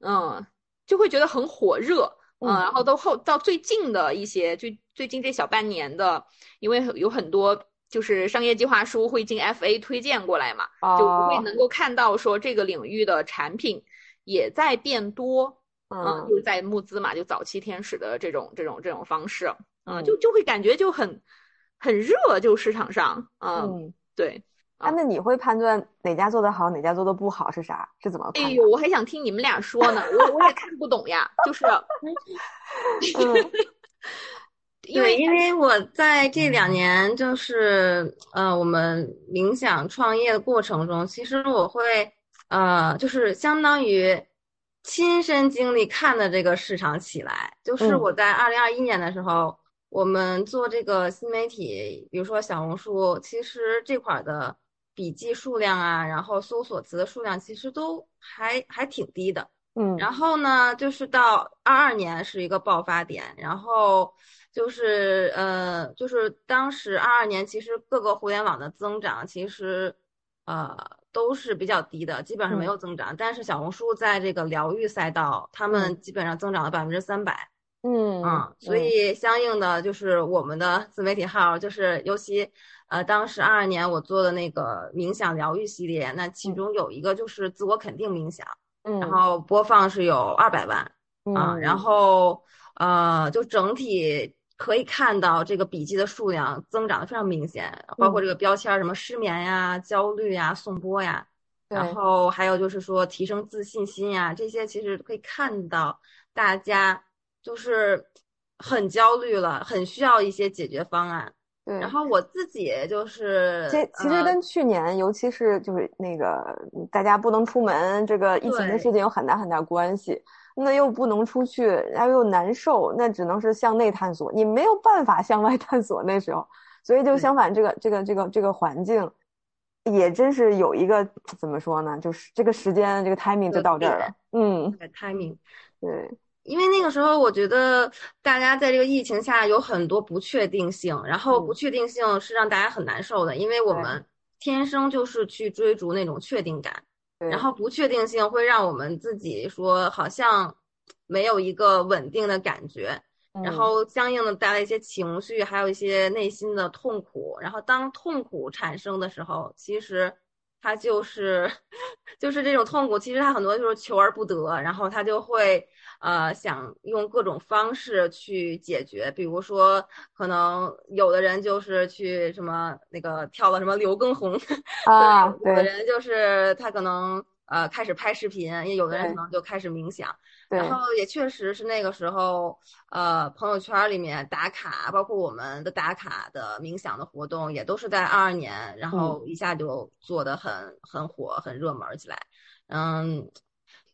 嗯，就会觉得很火热，嗯，然后都后到最近的一些，就最近这小半年的，因为有很多。就是商业计划书会经 FA 推荐过来嘛，就会能够看到说这个领域的产品也在变多，嗯，就是在募资嘛，就早期天使的这种这种这种方式，嗯，就就会感觉就很很热，就市场上，嗯，对，啊，那你会判断哪家做的好，哪家做的不好是啥？是怎么？哎呦，我还想听你们俩说呢，我我也看不懂呀，就是。对，因为我在这两年就是，呃，我们冥想创业的过程中，其实我会，呃，就是相当于亲身经历看的这个市场起来。就是我在二零二一年的时候，我们做这个新媒体，比如说小红书，其实这块的笔记数量啊，然后搜索词的数量，其实都还还挺低的。嗯，然后呢，就是到二二年是一个爆发点，然后。就是呃，就是当时二二年，其实各个互联网的增长其实呃都是比较低的，基本上没有增长。但是小红书在这个疗愈赛道，他们基本上增长了百分之三百。嗯。啊，所以相应的就是我们的自媒体号，就是尤其呃，当时二二年我做的那个冥想疗愈系列，那其中有一个就是自我肯定冥想，嗯，然后播放是有二百万啊，然后呃，就整体可以看到这个笔记的数量增长的非常明显，包括这个标签什么失眠呀、焦虑呀、颂钵呀，然后还有就是说提升自信心呀，这些其实可以看到大家。就是很焦虑了，很需要一些解决方案。对，然后我自己就是，其其实跟去年，尤其是就是那个大家不能出门，这个疫情的事情有很大很大关系。那又不能出去，然后又难受，那只能是向内探索，你没有办法向外 探索那时候。所以就相反，这个这个这个这个环境，也真是有一个怎么说呢？就是这个时间，这个 timing 就到这儿了。嗯，timing，对。因为那个时候，我觉得大家在这个疫情下有很多不确定性，然后不确定性是让大家很难受的，因为我们天生就是去追逐那种确定感，然后不确定性会让我们自己说好像没有一个稳定的感觉，然后相应的带来一些情绪，还有一些内心的痛苦，然后当痛苦产生的时候，其实它就是 就是这种痛苦，其实它很多就是求而不得，然后它就会。呃，想用各种方式去解决，比如说，可能有的人就是去什么那个跳了什么刘畊宏 啊，有的人就是他可能呃开始拍视频，也有的人可能就开始冥想，然后也确实是那个时候，呃，朋友圈里面打卡，包括我们的打卡的冥想的活动，也都是在二二年，然后一下就做的很很火，很热门起来，嗯。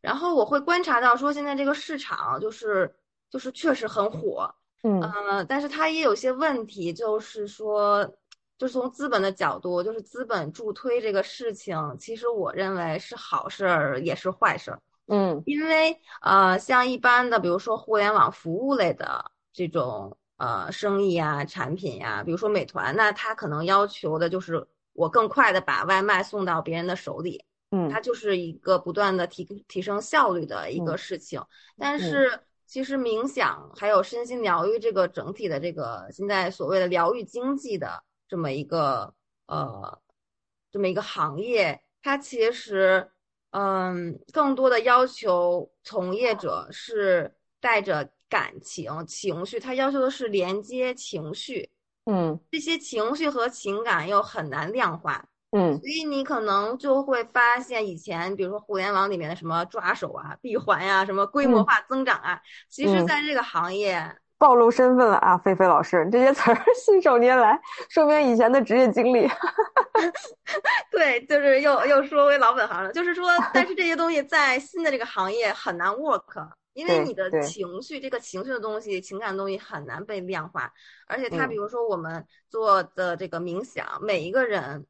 然后我会观察到，说现在这个市场就是就是确实很火，嗯但是它也有些问题，就是说，就是从资本的角度，就是资本助推这个事情，其实我认为是好事儿也是坏事儿，嗯，因为呃，像一般的，比如说互联网服务类的这种呃生意啊、产品呀，比如说美团，那它可能要求的就是我更快的把外卖送到别人的手里。嗯，它就是一个不断的提提升效率的一个事情，但是其实冥想还有身心疗愈这个整体的这个现在所谓的疗愈经济的这么一个呃这么一个行业，它其实嗯更多的要求从业者是带着感情情绪，它要求的是连接情绪，嗯，这些情绪和情感又很难量化。嗯，所以你可能就会发现，以前比如说互联网里面的什么抓手啊、闭环呀、什么规模化增长啊，其实在这个行业暴露身份了啊，菲菲老师这些词儿 信手拈来，说明以前的职业经历。对，就是又又说回老本行了，就是说，但是这些东西在新的这个行业很难 work，因为你的情绪，这个情绪的东西、情感的东西很难被量化，而且它比如说我们做的这个冥想，每一个人。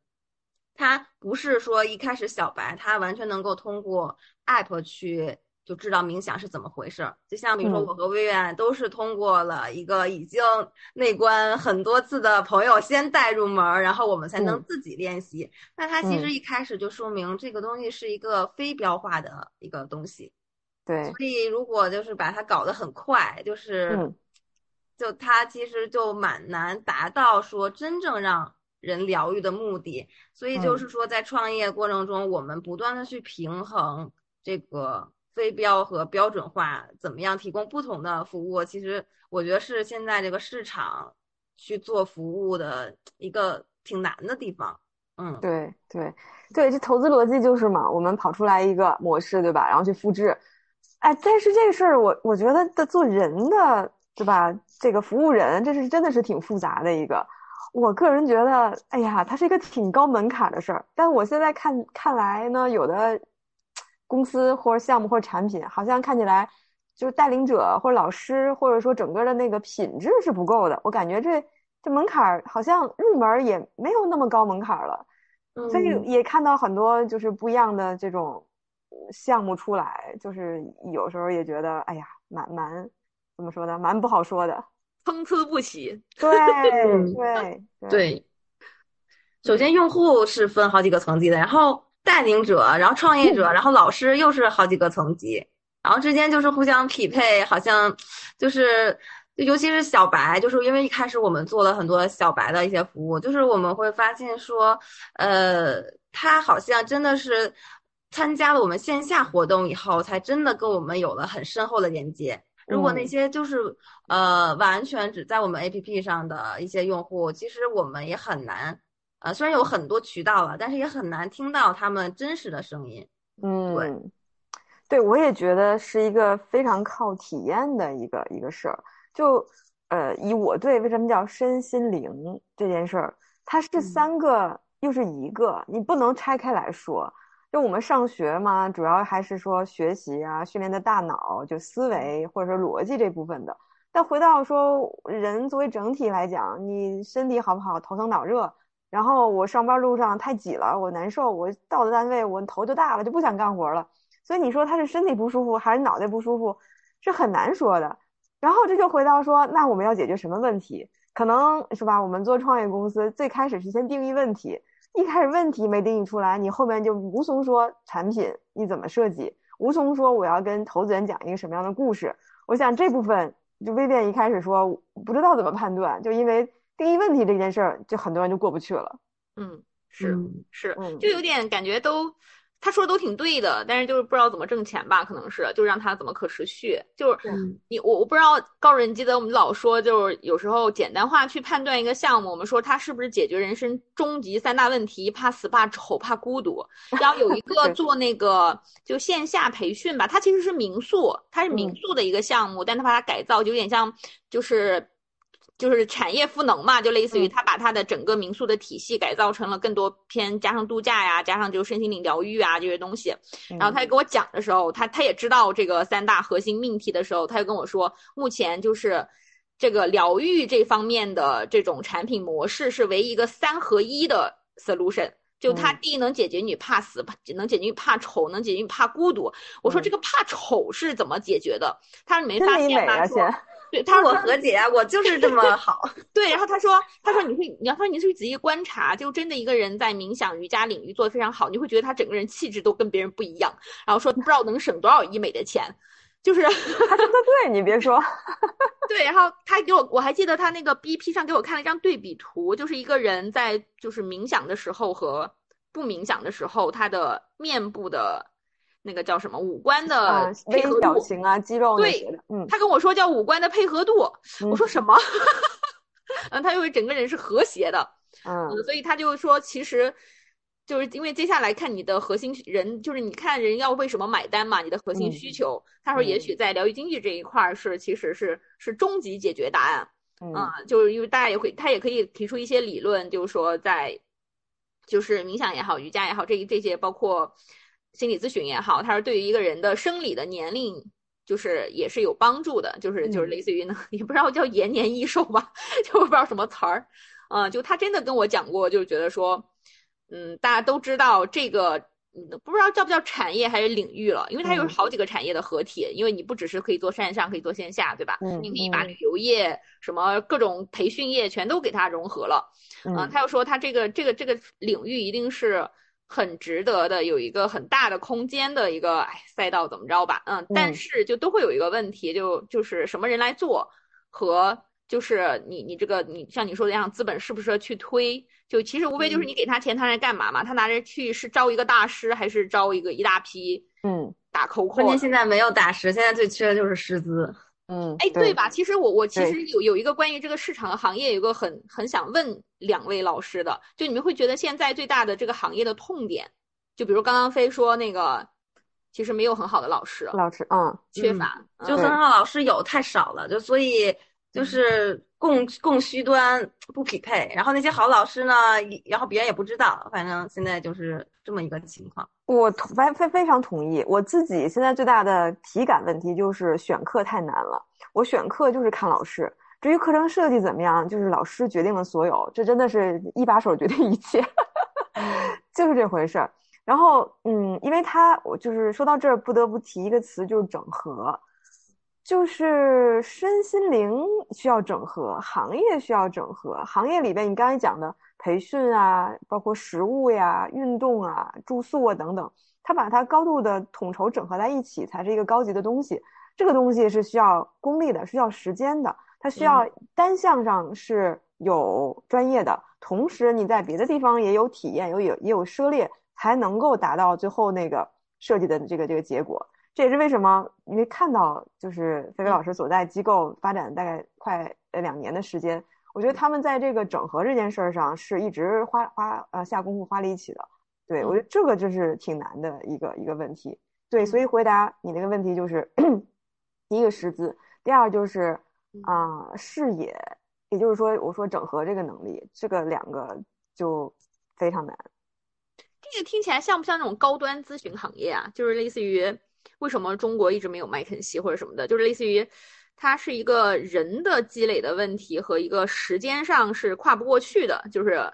他不是说一开始小白，他完全能够通过 app 去就知道冥想是怎么回事儿。就像比如说我和薇薇都是通过了一个已经内观很多次的朋友先带入门，然后我们才能自己练习。那他其实一开始就说明这个东西是一个非标化的一个东西。对，所以如果就是把它搞得很快，就是就它其实就蛮难达到说真正让。人疗愈的目的，所以就是说，在创业过程中，我们不断的去平衡这个非标和标准化，怎么样提供不同的服务？其实我觉得是现在这个市场去做服务的一个挺难的地方。嗯，对对对，这投资逻辑就是嘛，我们跑出来一个模式，对吧？然后去复制。哎，但是这个事儿，我我觉得的做人的，对吧？这个服务人，这是真的是挺复杂的一个。我个人觉得，哎呀，它是一个挺高门槛的事儿。但我现在看看来呢，有的公司或者项目或者产品，好像看起来就是带领者或者老师，或者说整个的那个品质是不够的。我感觉这这门槛儿好像入门也没有那么高门槛了。所以也看到很多就是不一样的这种项目出来，就是有时候也觉得，哎呀，蛮蛮怎么说呢，蛮不好说的。参差不齐，对 对对。首先，用户是分好几个层级的，然后带领者，然后创业者，然后老师又是好几个层级然后之间就是互相匹配，好像就是。尤其是小白，就是因为一开始我们做了很多小白的一些服务，就是我们会发现说，呃，他好像真的是参加了我们线下活动以后，才真的跟我们有了很深厚的连接。如果那些就是、呃完全只在我们 APP 上的一些用户，其实我们也很难，呃，虽然有很多渠道了，但是也很难听到他们真实的声音。嗯，对，我也觉得是一个非常靠体验的一个一个事儿。就呃，以我对为什么叫身心灵这件事儿，它是三个又是一个，你不能拆开来说。就我们上学嘛，主要还是说学习啊，训练的大脑，就思维或者说逻辑这部分的。但回到说人作为整体来讲，你身体好不好，头疼脑热，然后我上班路上太挤了，我难受，我到了单位我头就大了，就不想干活了。所以你说他是身体不舒服还是脑袋不舒服，是很难说的。然后这就回到说，那我们要解决什么问题？可能是吧？我们做创业公司，最开始是先定义问题，一开始问题没定义出来，你后面就无从说产品你怎么设计，无从说我要跟投资人讲一个什么样的故事。我想这部分就微店一开始说不知道怎么判断，就因为定义问题这件事儿，就很多人就过不去了。嗯，是嗯是，嗯就有点感觉都。他说的都挺对的，但是就是不知道怎么挣钱吧，可能是就让他怎么可持续。就是嗯你我我不知道高人记得我们老说，就是有时候简单化去判断一个项目，我们说它是不是解决人生终极三大问题：怕死、怕丑、怕孤独。然后有一个做那个就线下培训吧，它其实是民宿，它是民嗯宿的一个项目，但它把它改造，就有点像就是。就是产业赋能嘛，就类似于嗯他把他的整个民宿的体系改造成了更多偏加上度假呀，加上就是身心灵疗愈啊这些东西。然后他就给我讲的时候，他他也知道这个三大核心命题的时候，他就跟我说，目前就是这个疗愈这方面的这种产品模式是唯一一个三合一的 solution。就它嗯第一能解决你怕死，怕能解决你怕丑，能解决你怕孤独。我说嗯这个怕丑是怎么解决的？他说你没发现吗？说啊先对，他说我和解，我就是这么好。对，然后他说，他说你会，你要他说你去仔细观察，就真的一个人在冥想、瑜伽领域做的非常好，你会觉得他整个人气质都跟别人不一样。然后说不知道能省多少医美的钱，就是他说的对，你别说，对。然后他给我，我还记得他那个 BP 上给我看了一张对比图，就是一个人在就是冥想的时候和不冥想的时候，他的面部的那个叫什么五官的配合度。表情啊，肌肉那对些的，嗯，他跟我说叫五官的配合度，嗯我说什么？嗯，他认为整个人是和谐的。嗯嗯，所以他就说，其实就是因为接下来看你的核心人，就是你看人要为什么买单嘛，你的核心需嗯求。他说，也嗯许在疗愈经济这一块儿是其实是是终极解决答案。嗯嗯，就是因为大家也会，他也可以提出一些理论，就是说在就是冥想也好，瑜伽也好，这这些包括心理咨询也好，他是对于一个人的生理的年龄。就是也是有帮助的，就是就是嗯类似于呢，也不知道叫延年益寿吧，就不知道什么词儿，嗯，就他真的跟我讲过，就觉得说，嗯，大家都知道这个，嗯，不知道叫不叫产业还是领域了，因为它有嗯好几个产业的合体，因为你不只是可以做线上，可以做线下，对吧？嗯你可以把嗯旅游业、什么各种培训业全都给它融合了。嗯，嗯他又说他这个这个这个领域一定是很值得的，有一个很大的空间的一个哎赛道，怎么着吧？嗯，但嗯是就都会有一个问题，就就是什么人来做和就是你你这个你像你说的这样，资本适不适合去推？就其实无非就是嗯你给他钱，他来干嘛嘛？他拿着去是招一个大师，还是招一个一大批嗯打 COCO？关键现在没有大师，现在最缺的就是师资。嗯，哎，对吧？其实我我其实有有一个关于这个市场的行业有个很很想问两位老师的，就你们会觉得现在最大的这个行业的痛点，就比如刚刚飞说那个，其实没有很好的老师，老师，嗯嗯缺乏，嗯就很好老师有太少了，就所以就是供供需端不匹配，然后那些好老师呢，然后别人也不知道，反正现在就是这么一个情况。我同非非非常同意。我自己现在最大的体感问题就是选课太难了。我选课就是看老师，至于课程设计怎么样，就是老师决定了所有，这真的是一把手决定一切，就是这回事儿。然后，嗯，因为他我就是说到这儿，不得不提一个词，就是整合。就是身心灵需要整合，行业需要整合。行业里边，你刚才讲的培训啊，包括食物呀、运动啊、住宿啊等等，它把它高度的统筹整合在一起，才是一个高级的东西。这个东西是需要功力的，需要时间的，它需要单项上是有专业的，同时你在别的地方也有体验，有有也有涉猎，才能够达到最后那个设计的这个这个结果。这也是为什么，因为看到就是菲菲老师所在机构发展大概快呃两年的时间，我觉得他们在这个整合这件事儿上是一直花花呃下功夫花力气的。对我觉得这个就是挺难的一个一个问题。对，所以回答你那个问题就是。第一个师资，第二就是啊视野，也就是说，我说整合这个能力，这个两个就非常难。这个听起来像不像那种高端咨询行业啊？就是类似于为什么中国一直没有麦肯锡或者什么的？就是类似于它是一个人的积累的问题和一个时间上是跨不过去的，就是。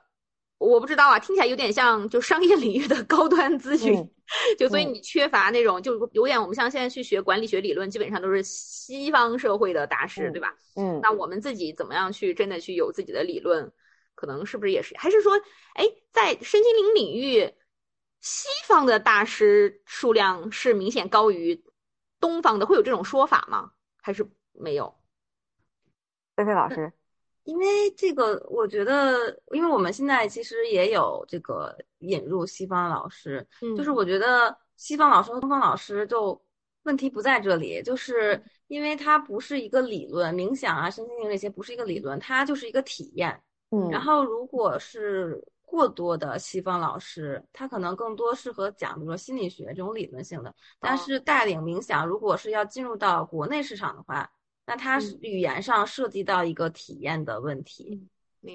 我不知道啊，听起来有点像就商业领域的高端咨询，就所以你缺乏那种就有点我们像现在去学管理学理论，基本上都是西方社会的大师，对吧？嗯，那我们自己怎么样去真的去有自己的理论？可能是不是也是？还是说，哎，在身心灵领域，西方的大师数量是明显高于东方的？会有这种说法吗？还是没有？菲菲老师。因为这个，我觉得，因为我们现在其实也有这个引入西方老师，就是我觉得西方老师和东方老师就问题不在这里，就是因为它不是一个理论，冥想啊、身心灵这些不是一个理论，它就是一个体验。嗯，然后如果是过多的西方老师，他可能更多适合讲，比如说心理学这种理论性的，但是带领冥想，如果是要进入到国内市场的话。那它是语言上涉及到一个体验的问题，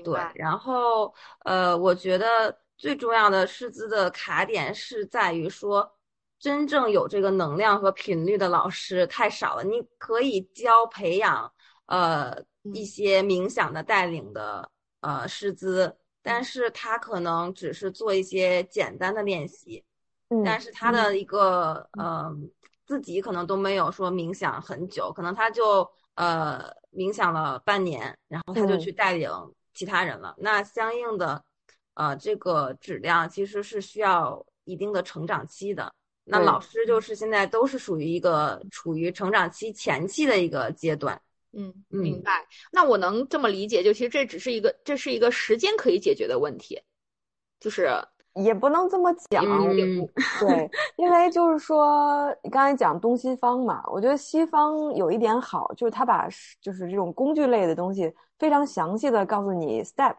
对。然后，呃，我觉得最重要的师资的卡点是在于说，真正有这个能量和频率的老师太少了。你可以教培养，呃，一些冥想的带领的呃师资，但是他可能只是做一些简单的练习，但是他的一个呃。自己可能都没有说冥想很久，可能他就呃冥想了半年，然后他就去带领其他人了。那相应的，呃，这个质量其实是需要一定的成长期的。那老师就是现在都是属于一个处于成长期前期的一个阶段。嗯，明白。那我能这么理解，就其实这只是一个，这是一个时间可以解决的问题，就是。也不能这么讲，对，因为就是说，你刚才讲东西方嘛，我觉得西方有一点好，就是他把就是这种工具类的东西非常详细的告诉你 step，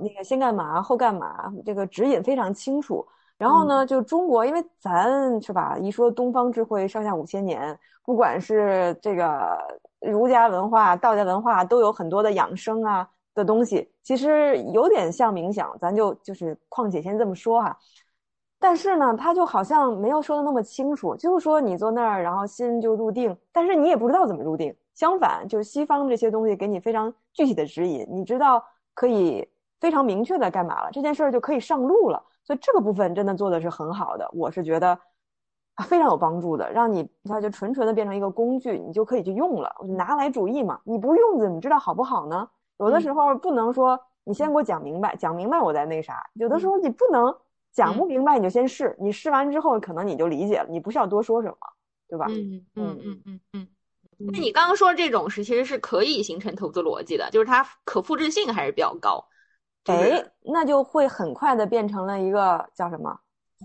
那个先干嘛后干嘛，这个指引非常清楚。然后呢，就中国，因为咱是吧，一说东方智慧上下五千年，不管是这个儒家文化、道家文化，都有很多的养生啊。的东西其实有点像冥想，咱就就是况且先这么说哈。但是呢，他就好像没有说的那么清楚，就是说你坐那儿，然后心就入定，但是你也不知道怎么入定。相反，就西方这些东西给你非常具体的指引，你知道可以非常明确的干嘛了，这件事儿就可以上路了。所以这个部分真的做的是很好的，我是觉得非常有帮助的，让你它就纯纯的变成一个工具，你就可以去用了，拿来主义嘛。你不用怎么知道好不好呢？有的时候不能说你先给我讲明白，讲明白我再那啥。有的时候你不能讲不明白，你就先试。你试完之后，可能你就理解了，你不需要多说什么，对吧？嗯嗯嗯嗯嗯。那你刚刚说这种是其实是可以形成投资逻辑的，就是它可复制性还是比较高。哎，那就会很快的变成了一个叫什么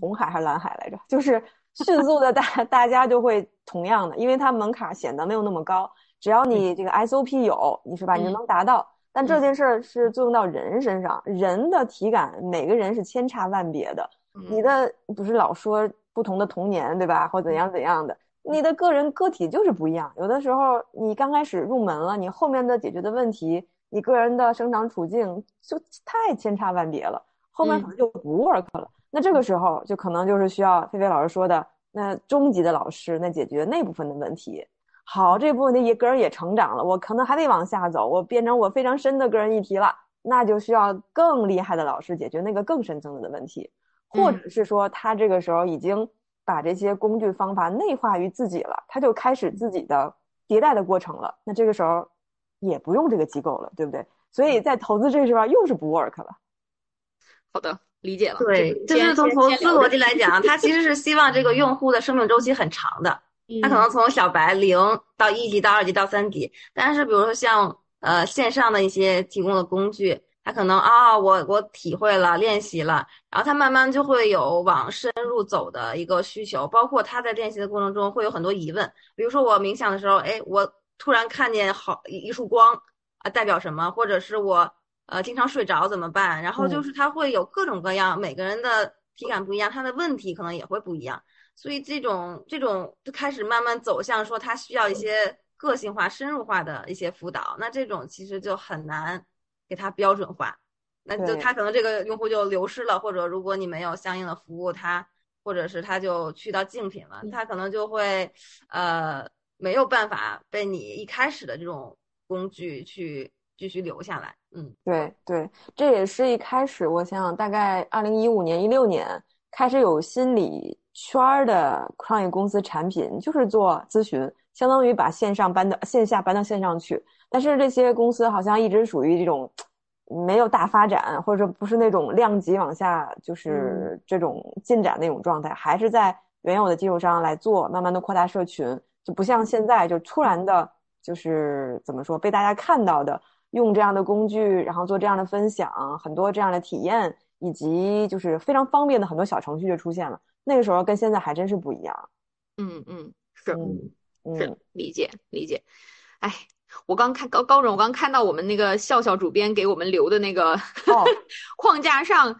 红海还是蓝海来着？就是迅速的大 大家就会同样的，因为它门槛显得没有那么高，只要你这个 SOP 有，你是吧？你就能达到。但这件事儿是作用到人身上，人的体感每个人是千差万别的。你的不是老说不同的童年，对吧？或怎样怎样的，你的个人个体就是不一样。有的时候你刚开始入门了，你后面的解决的问题，你个人的生长处境就太千差万别了，后面可能就不 work 了。那这个时候就可能就是需要菲菲老师说的那中级的老师，那解决那部分的问题。好，这部分的一个人也成长了，我可能还得往下走，我变成我非常深的个人议题了，那就需要更厉害的老师解决那个更深层次的问题，或者是说他这个时候已经把这些工具方法内化于自己了，他就开始自己的迭代的过程了，那这个时候也不用这个机构了，对不对？所以在投资这地方又是不 work 了。好的，理解了。对，就是从投资逻辑来讲，他其实是希望这个用户的生命周期很长的，他可能从小白零到一级到二级到三级，但是比如说像呃线上的一些提供的工具。他可能啊，我我体会了，练习了，然后他慢慢就会有往深入走的一个需求，包括他在练习的过程中会有很多疑问，比如说我冥想的时候，哎，我突然看见好一束光啊，代表什么？或者是我呃经常睡着怎么办？然后就是他会有各种各样，每个人的体感不一样，他的问题可能也会不一样，所以这种这种就开始慢慢走向说他需要一些个性化、深入化的一些辅导，那这种其实就很难。给他标准化，那就他可能这个用户就流失了，或者如果你没有相应的服务，他或者是他就去到竞品了，他可能就会呃没有办法被你一开始的这种工具去继续留下来。嗯，对对，这也是一开始我想想，大概二零一五年一六年开始有心理圈的创业公司产品，就是做咨询，相当于把线上搬到线下搬到线上去。但是这些公司好像一直属于这种没有大发展，或者说不是那种量级往下就是这种进展那种状态，还是在原有的基础上来做，慢慢的扩大社群，就不像现在就突然的，就是怎么说被大家看到的，用这样的工具，然后做这样的分享，很多这样的体验，以及就是非常方便的很多小程序就出现了。那个时候跟现在还真是不一样。嗯嗯，是，嗯是理解理解，哎。我刚看高高总，我刚看到我们那个笑笑主编给我们留的那个 框架上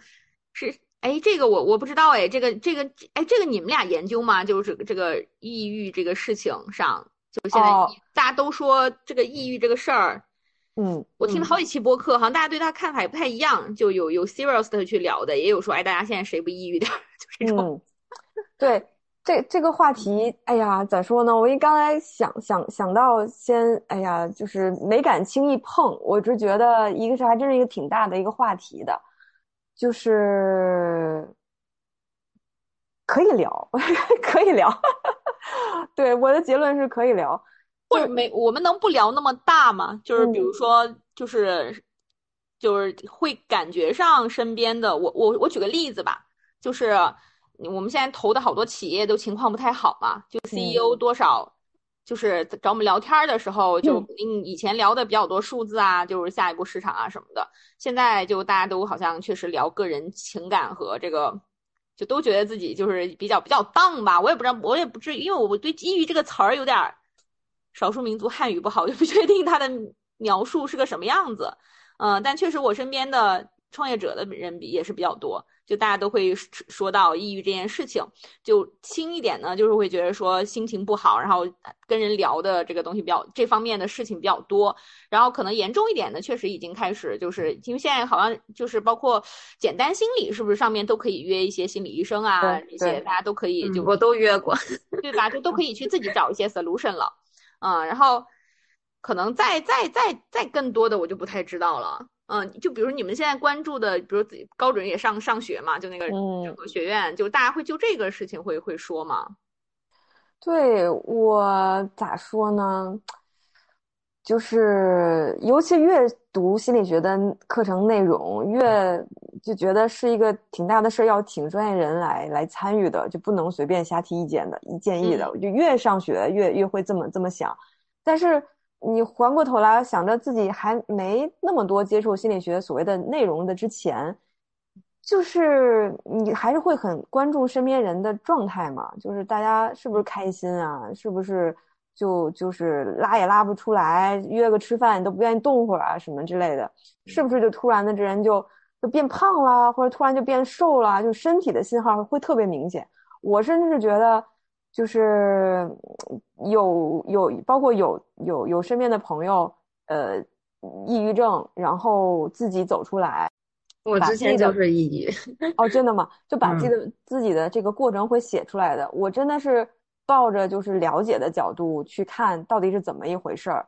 是哎，这个我我不知道哎，这个这个哎，这个你们俩研究吗？就是这个抑郁这个事情上，就现在大家都说这个抑郁这个事儿，嗯，我听了好几期播客，好像大家对他看法也不太一样，就有有 serious 的去聊的，也有说哎，大家现在谁不抑郁点儿，就这种，对。这这个话题，哎呀，咋说呢？我一刚才想想想到，先，哎呀，就是没敢轻易碰。我就觉得，一个是还真是一个挺大的一个话题的，就是可以聊，可以聊。对，我的结论是可以聊，或者没，我们能不聊那么大吗？就是比如说，就是就是会感觉上身边的，我我我举个例子吧，就是。我们现在投的好多企业都情况不太好嘛，就 CEO 多少，就是找我们聊天的时候，就嗯。以前聊的比较多数字啊，就是下一步市场啊什么的，现在就大家都好像确实聊个人情感和这个，就都觉得自己就是比较比较荡吧，我也不知道，我也不至于，因为我对“抑郁”这个词儿有点少数民族汉语不好，就不确定它的描述是个什么样子，嗯，但确实我身边的创业者的人比也是比较多。就大家都会说到抑郁这件事情，就轻一点呢，就是会觉得说心情不好，然后跟人聊的这个东西比较这方面的事情比较多，然后可能严重一点的，确实已经开始就是因为现在好像就是包括简单心理是不是上面都可以约一些心理医生啊，这些大家都可以就我都约过，对吧？就都可以去自己找一些 solution 了，嗯，然后可能再再再再更多的我就不太知道了。嗯，就比如你们现在关注的，比如高准也上上学嘛，就那个整个学院，就大家会就这个事情会会说吗？对我咋说呢？就是尤其越读心理学的课程内容，越就觉得是一个挺大的事儿，要请专业人来来参与的，就不能随便瞎提意见的、一建议的。就越上学越越会这么这么想，但是。你回过头来想着自己还没那么多接触心理学所谓的内容的之前，就是你还是会很关注身边人的状态嘛？就是大家是不是开心啊？是不是就就是拉也拉不出来，约个吃饭都不愿意动会儿啊什么之类的？是不是就突然的这人就就变胖了，或者突然就变瘦了？就身体的信号会特别明显。我甚至是觉得。就是有有包括有有有身边的朋友，呃，抑郁症，然后自己走出来。我之前就是抑郁。哦，真的吗？就把自己的自己的这个过程会写出来的。我真的是抱着就是了解的角度去看到底是怎么一回事儿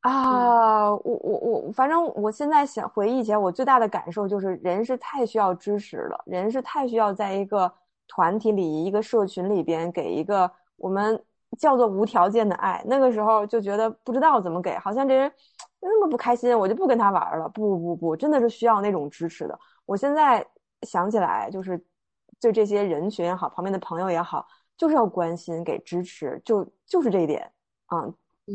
啊！我我我，反正我现在想回忆起来，我最大的感受就是人是太需要支持了，人是太需要在一个。团体里一个社群里边给一个我们叫做无条件的爱。那个时候就觉得不知道怎么给，好像这人那么不开心，我就不跟他玩了。不不不，真的是需要那种支持的。我现在想起来，就是对这些人群也好，旁边的朋友也好，就是要关心、给支持，就就是这一点啊，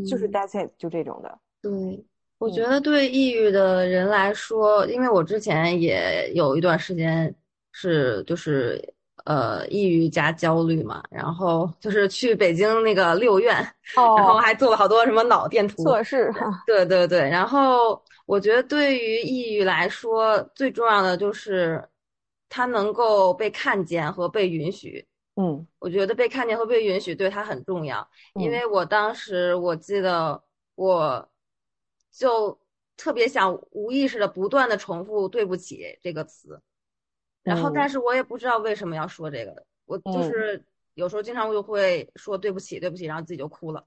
就是 that's it，就这种的。对，我觉得对抑郁的人来说，因为我之前也有一段时间是就是呃抑郁加焦虑嘛，然后就是去北京那个六院，哦，然后还做了好多什么脑电图测试。对对对，然后我觉得对于抑郁来说，最重要的就是他能够被看见和被允许。嗯我觉得被看见和被允许对他很重要，因嗯为我当时我记得我就特别想无意识的不断的重复“对不起”这个词，然后但嗯是我也不知道为什么要说这个，我就嗯。是有时候经常就会说对不起对不起，然后自己就哭了，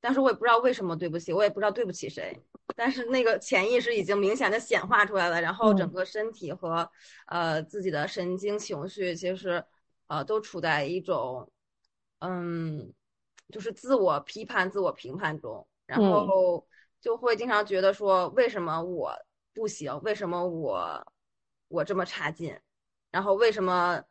但是我也不知道为什么对不起，我也不知道对不起谁，但是那个潜意识已经明显的显化出来了，然后整嗯。个身体和呃自己的神经情绪其实呃都处在一种嗯就是自我批判、自我评判中，然嗯。后就会经常觉得说为什么我不行，为什么我我这么差劲，然后为什么？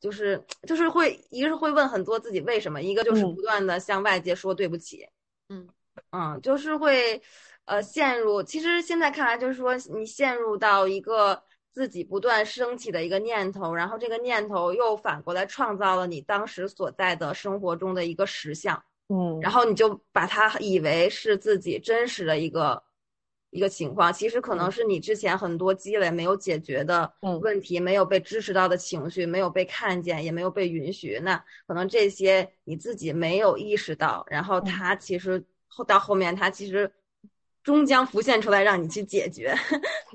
就是就是会，一个是会问很多自己为什么，一个就是嗯不断的向外界说对不起，嗯嗯，就是会，呃，陷入。其实现在看来，就是说你陷入到一个自己不断升起的一个念头，然后这个念头又反过来创造了你当时所在的生活中的一个实相，嗯，然后你就把它以为是自己真实的一个一个情况，其实可能嗯是你之前很多积累没有解决的嗯问题，没有被支持到的情绪，没有被看见，也没有被允许。那可能这些你自己没有意识到，然后嗯它其实后到后面，它其实终将浮现出来，让你去解决。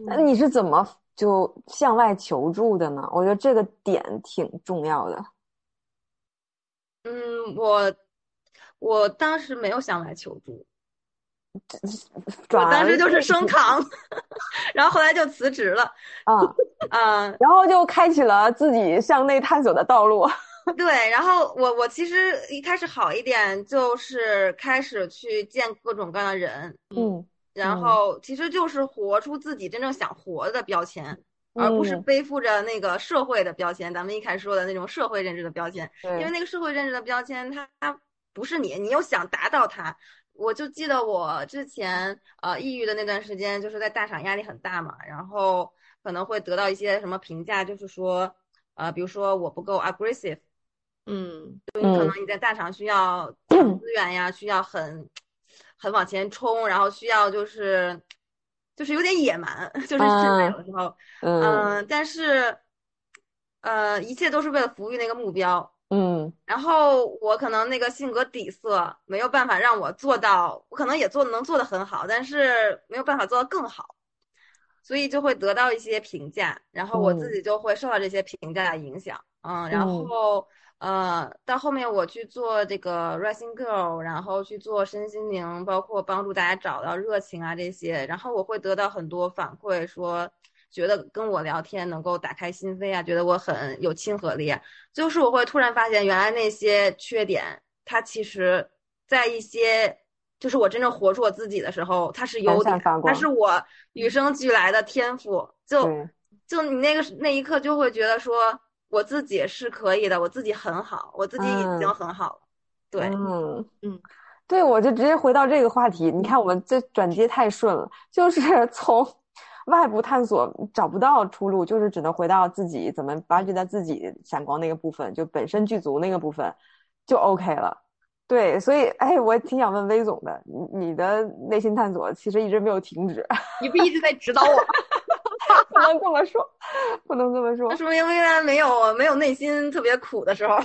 那你是怎么就向外求助的呢？我觉得这个点挺重要的。嗯，我我当时没有向外求助，我当时就是生扛，然后后来就辞职了。啊，嗯，然后就开启了自己向内探索的道路。对，然后我我其实一开始好一点，就是开始去见各种各样的人，嗯然嗯后其实就是活出自己真正想活的标签，而不是嗯背负着那个社会的标签。咱们一开始说的那种社会认知的标签，因为，那个社会认知的标签它它不是你，你又想达到它。我就记得我之前呃抑郁的那段时间，就是在大厂压力很大嘛，然后可能会得到一些什么评价，就是说呃，比如说我不够 aggressive。嗯就你可嗯能你在大厂需要资源呀，需要很很往前冲，然后需要就是就是有点野蛮，就是有的时候，嗯嗯，但是呃，一切都是为了服务于那个目标。嗯然后我可能那个性格底色没有办法让我做到，我可能也做能做得很好，但是没有办法做到更好，所以就会得到一些评价，然后我自嗯己就会受到这些评价的影响，嗯，然嗯后呃，到后面我去做这个 Rising Girl，然后去做身心灵，包括帮助大家找到热情啊这些，然后我会得到很多反馈，说觉得跟我聊天能够打开心扉啊，觉得我很有亲和力啊，就是我会突然发现，原来那些缺点，它其实在一些。就是我真正活出我自己的时候，它是优点，它是我与生俱来的天赋。就，就你那个那一刻就会觉得说，我自己是可以的，我自己很好，我自己已经嗯很好了。对，嗯嗯，对，我就直接回到这个话题。你看，我们这转接太顺了，就是从外部探索找不到出路，就是只能回到自己怎么挖掘到自己闪光那个部分，就本身具足那个部分，就 OK 了。对，所以哎，我挺想问威总的，你你的内心探索其实一直没有停止，你不一直在指导我？不能这么说，不能这么说。说明薇薇没有没有内心特别苦的时候。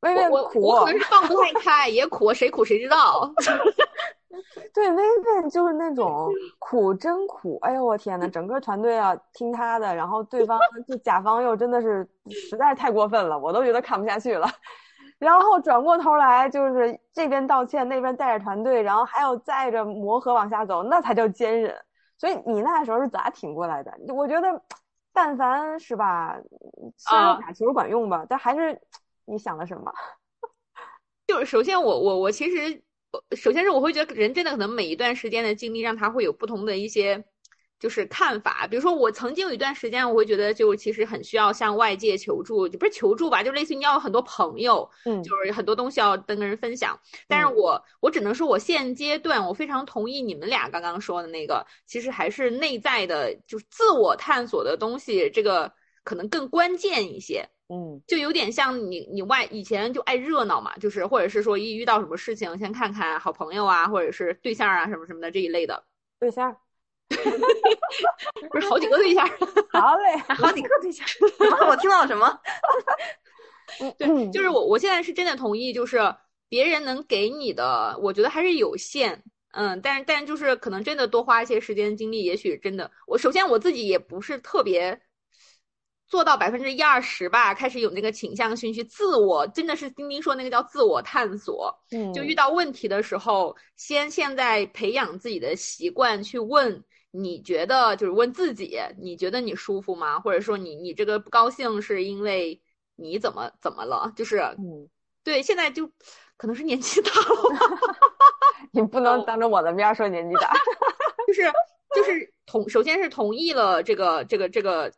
微微我苦，我可能是放不太开，也苦，谁苦谁知道。对，薇薇就是那种苦，真苦。哎呦，我天呐，整个团队啊听他的，然后对方就甲方又真的是实在是太过分了，我都觉得看不下去了。然后转过头来就是这边道歉，那边带着团队，然后还有载着磨合往下走，那才叫坚韧。所以你那时候是咋挺过来的？我觉得，但凡是吧，虽然啊打球管用吧，但还是你想了什么？就是首先我我我其实，首先是我会觉得人真的可能每一段时间的经历让他会有不同的一些。就是看法，比如说我曾经有一段时间，我会觉得就其实很需要向外界求助，就不是求助吧，就类似于你要有很多朋友，嗯就是很多东西要跟人分享。但是我我只能说，我现阶段我非常同意你们俩刚刚说的那个，其实还是内在的，就是自我探索的东西，这个可能更关键一些。嗯就有点像你你外以前就爱热闹嘛，就是或者是说一遇到什么事情先看看好朋友啊，或者是对象啊什么什么的这一类的，对象，不是好几个对象。好嘞，好几个对象，我听到了什么？对，就是我，我现在是真的同意，就是别人能给你的，我觉得还是有限，嗯，但是但就是可能真的多花一些时间精力，也许真的，我首先我自己也不是特别做到百分之一二十吧，开始有那个倾向性去自我，真的是丁丁说那个叫自我探索，嗯，就遇到问题的时候，先现在培养自己的习惯去问。你觉得就是问自己，你觉得你舒服吗？或者说你你这个不高兴是因为你怎么怎么了？就是，嗯，对，现在就可能是年纪大了吧，你不能当着我的面说年纪大，就是就是同首先是同意了这个这个这个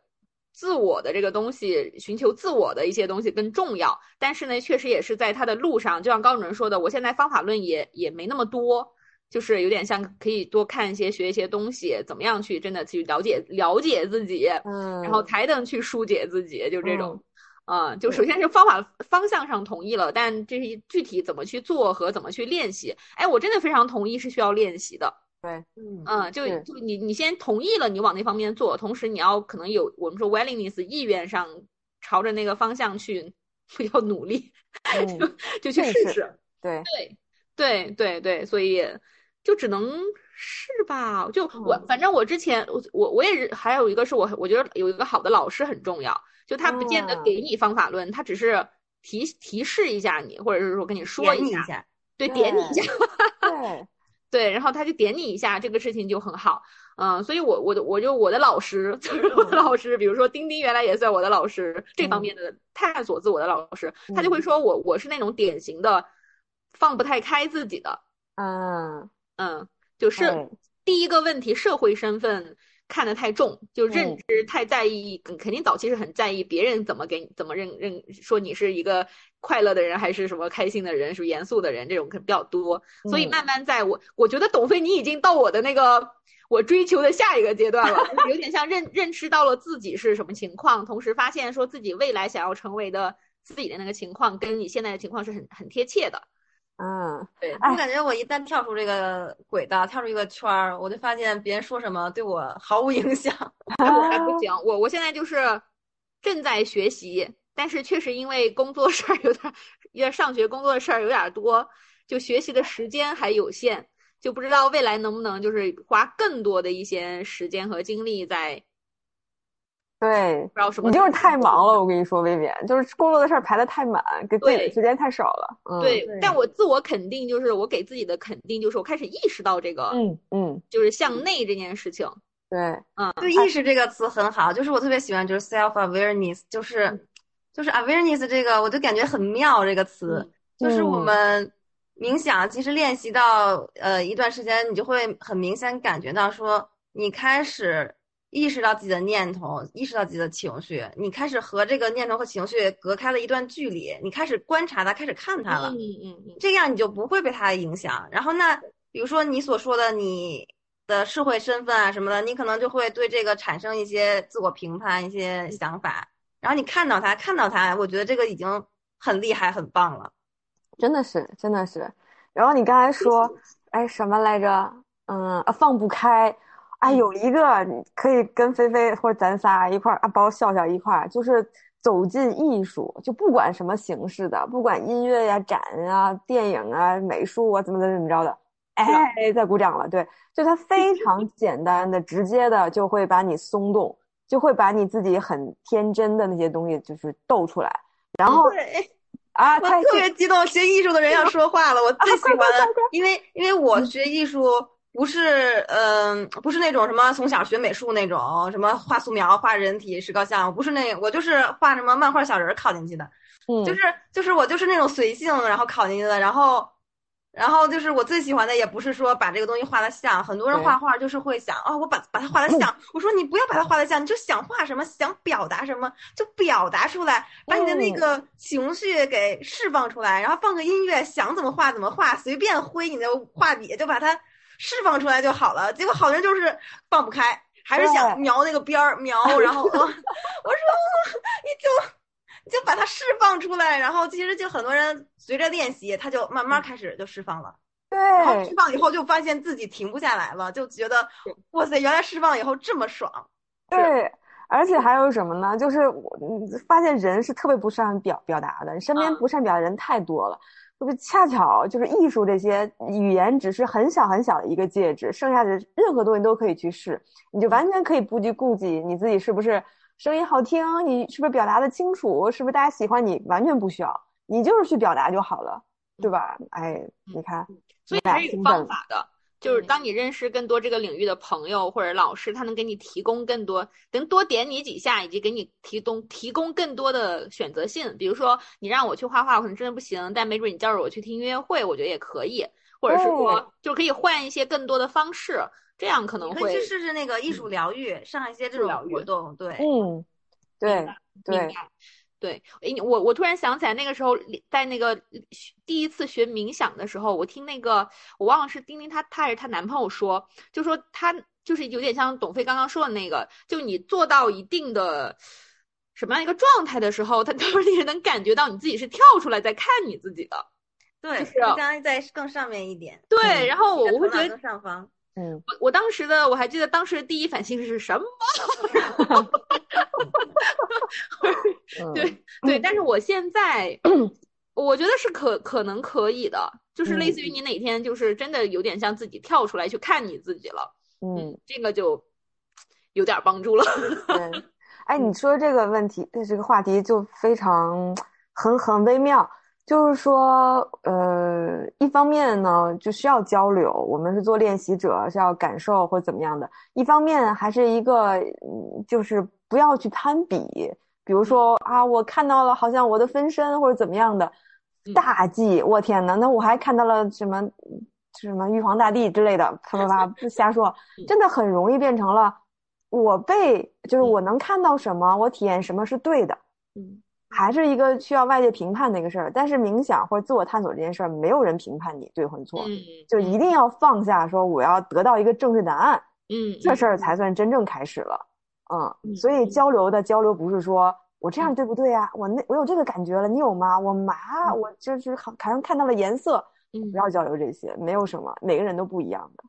自我的这个东西，寻求自我的一些东西更重要，但是呢，确实也是在他的路上，就像高主任说的，我现在方法论也也没那么多。就是有点像可以多看一些、学一些东西，怎么样去真的去了解了解自己，嗯，然后才能去疏解自己，就这种，嗯、啊，就首先是方法方向上同意了，但这是具体怎么去做和怎么去练习，哎，我真的非常同意是需要练习的。对，嗯嗯，就就你你先同意了，你往那方面做，同时你要可能有我们说 willingness 意愿上朝着那个方向去，比较努力，嗯、就就去试试。对。对对对对，所以。就只能试吧，就我。反正我之前我我我也是，还有一个是我我觉得有一个好的老师很重要，就他不见得给你方法论，他只是提提示一下你，或者是说跟你说一下，对，点你一下，对对，然后他就点你一下，这个事情就很好，嗯，所以我我的我就我的老师 就是我的老师，比如说丁丁原来也算我的老师，这方面的探索自我的老师，他就会说我我是那种典型的放不太开自己的，嗯。嗯，就是第一个问题，社会身份看得太重，就认知太在意，肯肯定早期是很在意别人怎么给你怎么认认说你是一个快乐的人还是什么开心的人，是严肃的人，这种可能比较多。所以慢慢在我我觉得董飞你已经到我的那个我追求的下一个阶段了，有点像认认识到了自己是什么情况，同时发现说自己未来想要成为的自己的那个情况跟你现在的情况是很很贴切的。嗯，对我感觉我一旦跳出这个轨道，跳出一个圈儿，我就发现别人说什么对我毫无影响。我还不行，我我现在就是正在学习，但是确实因为工作事儿有点，因为上学工作的事儿有点多，就学习的时间还有限，就不知道未来能不能就是花更多的一些时间和精力在。对，不知道什么，你就是太忙了。我跟你说，未免就是工作的事儿排的太满，给自己的时间太少了。嗯、对，但我自我肯定就是我给自己的肯定就是我开始意识到这个，嗯嗯，就是向内这件事情。对，嗯，对，意识这个词很好，就是我特别喜欢，就是 self awareness，就是、嗯、就是 awareness 这个，我就感觉很妙这个词，嗯、就是我们冥想其实练习到呃一段时间，你就会很明显感觉到说你开始。意识到自己的念头，意识到自己的情绪，你开始和这个念头和情绪隔开了一段距离，你开始观察它，开始看它了，嗯嗯嗯，这样你就不会被它影响。然后那比如说你所说的你的社会身份啊什么的，你可能就会对这个产生一些自我评判、一些想法。然后你看到它，看到它，我觉得这个已经很厉害、很棒了，真的是，真的是。然后你刚才说，哎，什么来着？嗯，啊，放不开。哎，有一个可以跟菲菲或者咱仨一块儿啊，包笑笑一块儿，就是走进艺术，就不管什么形式的，不管音乐呀、展啊、电影啊、美术啊，怎么怎么怎么着的，哎，再鼓掌了。对，就它非常简单的、直接的，就会把你松动，就会把你自己很天真的那些东西就是逗出来。然后 啊，我特别激动，学艺术的人要说话了，我 最喜欢，因为因为我学艺术。不是，嗯、不是那种什么从小学美术那种，什么画素描、画人体、石膏像，不是那，我就是画什么漫画小人儿考进去的，嗯，就是就是我就是那种随性，然后考进去的，然后。然后就是我最喜欢的，也不是说把这个东西画的像，很多人画画就是会想，哦，我把把它画的像。我说你不要把它画的像，你就想画什么，想表达什么就表达出来，把你的那嗯个情绪给释放出来，然后放个音乐，想怎么画怎么画，随便挥你的画笔就把它释放出来就好了。结果好多人就是放不开，还是想对描那个边儿描，然后我 我说你就。就把它释放出来，然后其实就很多人随着练习，他就慢慢开始就释放了。然后释放以后就发现自己停不下来了，就觉得哇塞，原来释放以后这么爽。对，而且还有什么呢？就是我嗯发现人是特别不善表表达的，身边嗯不善表达的人太多了。就是恰巧就是艺术这些语言只是很小很小的一个介质，剩下的任何东西都可以去试，你就完全可以不去顾及你自己是不是声音好听，你是不是表达的清楚，是不是大家喜欢你，完全不需要，你就是去表达就好了，对吧？哎，你看，所以是有方法的。就是嗯当你认识更多这个领域的朋友或者老师，他能给你提供更多，能多点你几下，以及给你提供提供更多的选择性。比如说，你让我去画画，我可能真的不行，但没准你叫着我去听音乐会，我觉得也可以。或者是说，就可以换一些更多的方式，这样可能会可以去试试那个艺术疗愈，上一些这种活动。对，嗯，对对。对，诶，我我突然想起来，那个时候在那个学第一次学冥想的时候，我听那个我忘了是丁丁她她还是她男朋友说，就说她就是有点像董飞刚刚说的那个，就你做到一定的什么样一个状态的时候，他当时能感觉到你自己是跳出来在看你自己的。对，就是比刚才在更上面一点，对，嗯然后我会觉得上方。嗯，我我当时的我还记得当时的第一反应是什么？嗯对对，但是我现在我觉得是可可能可以的，就是类似于你哪天就是真的有点像自己跳出来去看你自己了，嗯。这个就有点帮助了。对，哎，嗯你说这个问题，这个话题就非常 很很微妙。就是说，呃，一方面呢，就需要交流，我们是做练习者，是要感受或怎么样的；一方面还是一个，嗯就是不要去攀比。比如说啊，我看到了好像我的分身或者怎么样的嗯。大忌，我天呐，那我还看到了什么什么玉皇大帝之类的，啪啪啪，不瞎说，真的很容易变成了我被，就是我能看到什么，我体验什么是对的，嗯还是一个需要外界评判的一个事儿。但是冥想或者自我探索这件事儿，没有人评判你对或错，嗯，就一定要放下，说我要得到一个正确答案，嗯这事儿才算真正开始了。嗯，嗯所以交流的交流不是说我这样对不对啊？我那我有这个感觉了，你有吗？我麻，我就是好好像看到了颜色，嗯不要交流这些，没有什么，每个人都不一样的。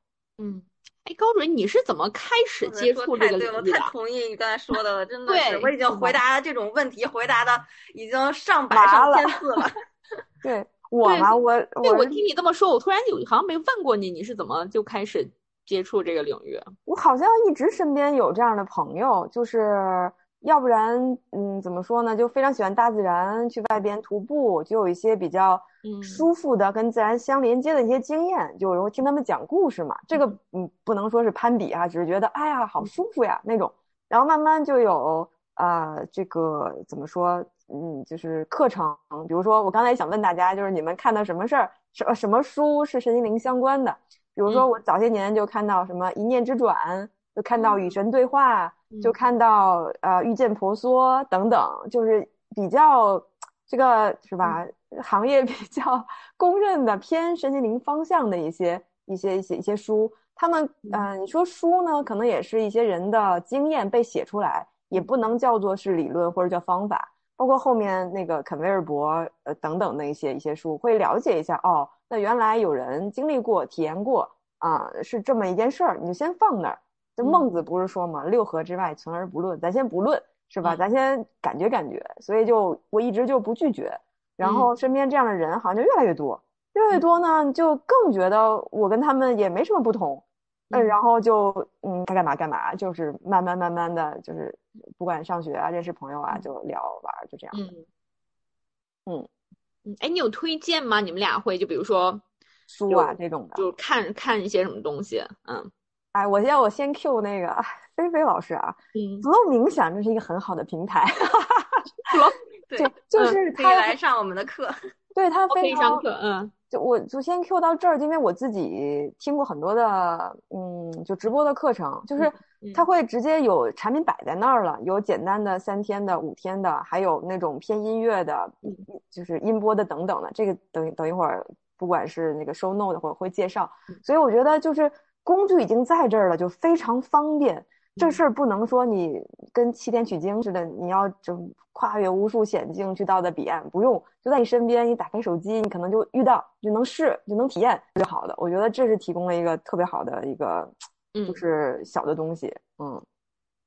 嗯。哎，高主任，你是怎么开始接触这个说太对，我太领域的？同意你刚才说的了，真的是，对我已经回答了这种问题，回答的已经上百上了千次了。对我对嘛，我对，我我听你这么说，我突然就好像没问过你，你是怎么就开始接触这个领域？我好像一直身边有这样的朋友，就是要不然，嗯，怎么说呢？就非常喜欢大自然，去外边徒步，就有一些比较嗯舒服的、跟自然相连接的一些经验，就有人会听他们讲故事嘛。这个嗯，不能说是攀比啊，只是觉得哎呀，好舒服呀那种。然后慢慢就有啊、呃这个怎么说？嗯，就是课程，比如说我刚才想问大家，就是你们看到什么事儿，什么什么书是身心灵相关的？比如说嗯我早些年就看到什么《一念之转》，就看到与神对话，就嗯看到呃遇见婆娑等等，就是比较这个是吧？行业比较 公认的偏身心灵方向的一些一些一些一些书，他们嗯、呃你说书呢，可能也是一些人的经验被写出来，也不能叫做是理论或者叫方法。包括后面那个肯威尔伯呃等等的一些一些书，会了解一下哦，那原来有人经历过、体验过啊、是这么一件事儿，你就先放那儿。就孟子不是说嘛，六合之外存而不论，咱先不论，是吧？嗯咱先感觉感觉，所以就我一直就不拒绝。然后身边这样的人好像就越来越多，越来越多呢，就更觉得我跟他们也没什么不同，嗯，嗯然后就嗯该干嘛干嘛，就是慢慢慢慢的就是不管上学啊、认识朋友啊，就聊玩儿，就这样。嗯嗯嗯，哎，你有推荐吗？你们俩会就比如说，书啊这种的。就看看一些什么东西，嗯，哎，我要我先 Q 那个菲菲老师啊嗯，，Flow 冥想这是一个很好的平台，对，就就是可以来上我们的课。对他非常嗯就我就先 Q 到这儿，因为我自己听过很多的，嗯，就直播的课程，就是他会直接有产品摆在那儿了，有简单的三天的、五天的，还有那种偏音乐的，嗯就是音波的等等的。这个等等一会儿，不管是那个 show note 或者会介绍，嗯所以我觉得就是工具已经在这儿了，就非常方便。这嗯事儿不能说你跟七天取经似的，你要就跨越无数险境去到的彼岸，不用，就在你身边，你打开手机，你可能就遇到，就能试，就能体验，就好的。我觉得这是提供了一个特别好的一个，就嗯是小的东西，嗯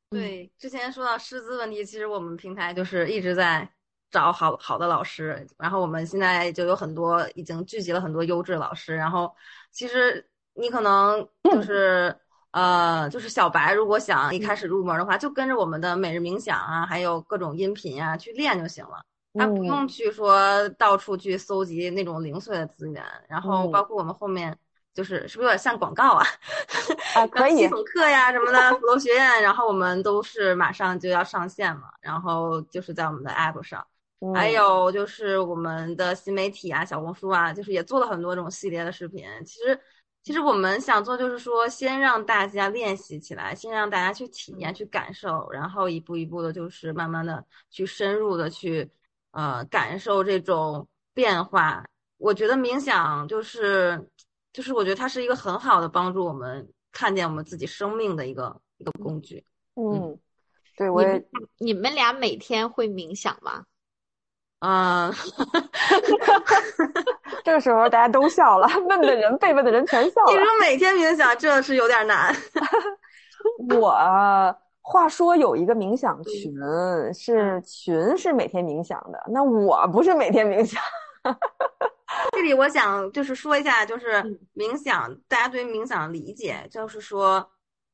对，之前说到师资问题，其实我们平台就是一直在找好好的老师，然后我们现在就有很多已经聚集了很多优质老师，然后其实你可能就是。呃，就是小白，如果想一开始入门的话，就跟着我们的每日冥想啊，还有各种音频啊去练就行了。他不嗯用去说到处去搜集那种零碎的资源，然后嗯包括我们后面就是是不是有点像广告啊？啊，可 以系，统课呀什么的，普罗学院，然后我们都是马上就要上线嘛，然后就是在我们的 app 上，还嗯有就是我们的新媒体啊，小红书啊，就是也做了很多这种系列的视频。其实，其实我们想做就是说，先让大家练习起来，先让大家去体验、去感受，然后一步一步的，就是慢慢的去深入的去呃感受这种变化。我觉得冥想就是就是我觉得它是一个很好的帮助我们看见我们自己生命的一个一个工具。嗯，对我也你们你们俩每天会冥想吗？嗯，这个时候大家都笑了，问的人被问的人全笑了。你说每天冥想，这是有点难。我话说有一个冥想群，是群是每天冥想的，那我不是每天冥想。这里我想就是说一下，就是嗯冥想，大家对于冥想的理解，就是说，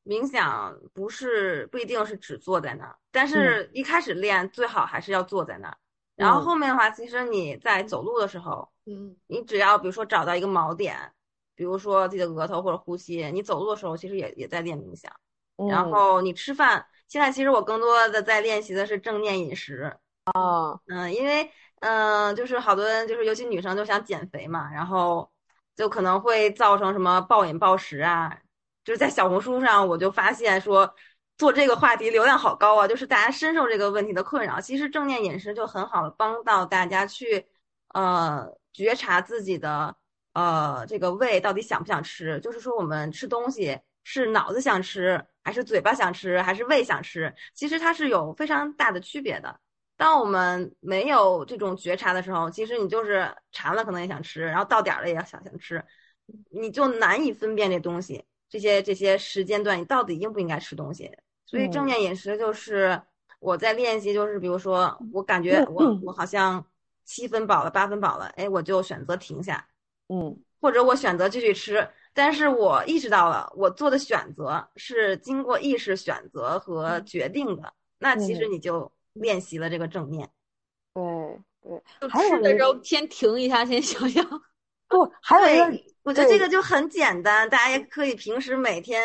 冥想不是不一定是只坐在那儿，但是一开始练最好还是要坐在那儿。然后嗯后面的话，其实你在走路的时候，嗯你只要比如说找到一个锚点，比如说自己的额头或者呼吸，你走路的时候其实也也在练冥想。然嗯后你吃饭，现在其实我更多的在练习的是正念饮食。哦，嗯，因为嗯、呃就是好多人就是尤其女生就想减肥嘛，然后就可能会造成什么暴饮暴食啊。就是在小红书上，我就发现说做这个话题流量好高啊，就是大家深受这个问题的困扰。其实正念饮食就很好的帮到大家去呃觉察自己的呃这个胃到底想不想吃，就是说我们吃东西是脑子想吃，还是嘴巴想吃，还是胃想吃，其实它是有非常大的区别的。当我们没有这种觉察的时候，其实你就是馋了可能也想吃，然后到点了也想想吃，你就难以分辨这东西，这些这些时间段你到底应不应该吃东西。所以正嗯念饮食就是我在练习，就是比如说我感觉我我好像七分饱了八分饱了，哎，我就选择停下，嗯或者我选择继续吃，但是我意识到了我做的选择是经过意识选择和决定的，那其实你就练习了这个正念。对对，就吃的时候先停一下，先想想。不，还有一个对，我觉得这个就很简单，大家也可以平时每天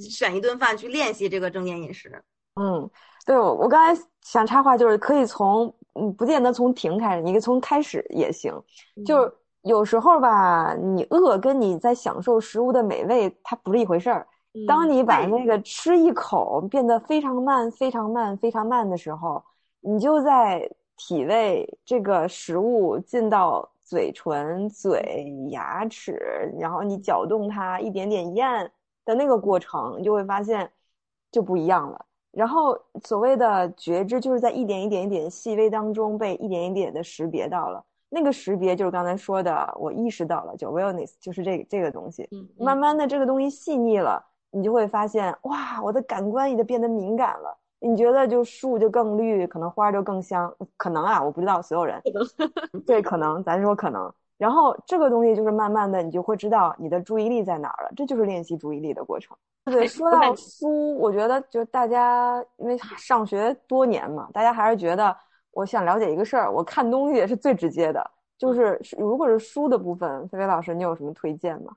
选一顿饭去练习这个正念饮食。嗯，对，我我刚才想插话，就是可以从嗯，不见得从停开始，你可以从开始也行。就是有时候吧，你饿跟你在享受食物的美味，它不是一回事儿。当你把那个吃一口变得非常慢、非常慢、非常慢的时候，你就在体味这个食物进到嘴唇、嘴、牙齿，然后你搅动它一点点咽的那个过程，你就会发现就不一样了。然后所谓的觉知，就是在一点一点一点细微当中被一点一点的识别到了。那个识别就是刚才说的，我意识到了，就 awareness，就是这个这个东西。嗯，慢慢的这个东西细腻了，你就会发现，哇，我的感官也就变得敏感了。你觉得就树就更绿，可能花就更香，可能啊，我不知道所有人，对，可能，咱说可能。然后这个东西就是慢慢的，你就会知道你的注意力在哪儿了，这就是练习注意力的过程。对，说到书，我觉得就大家因为上学多年嘛，大家还是觉得我想了解一个事儿，我看东西是最直接的。就是如果是书的部分，菲菲老师，你有什么推荐吗？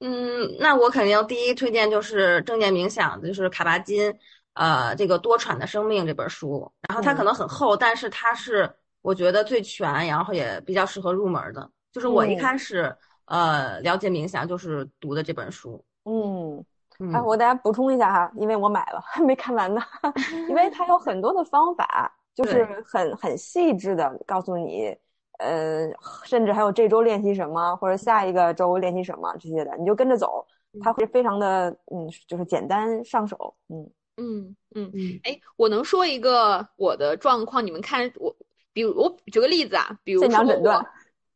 嗯，那我肯定第一推荐就是正念冥想，就是卡巴金，呃，这个多舛的生命这本书。然后它可能很厚，但是它是我觉得最全，然后也比较适合入门的。就是我一开始呃了解冥想就是读的这本书。嗯，哎，我大家补充一下哈，因为我买了还 没看完呢，因为它有很多的方法，就是很很细致的告诉你。呃，甚至还有这周练习什么，或者下一个周练习什么这些的，你就跟着走，它会非常的，嗯，就是简单上手，嗯嗯嗯嗯。哎，我能说一个我的状况，你们看我，比如我举个例子啊，比如说诊断，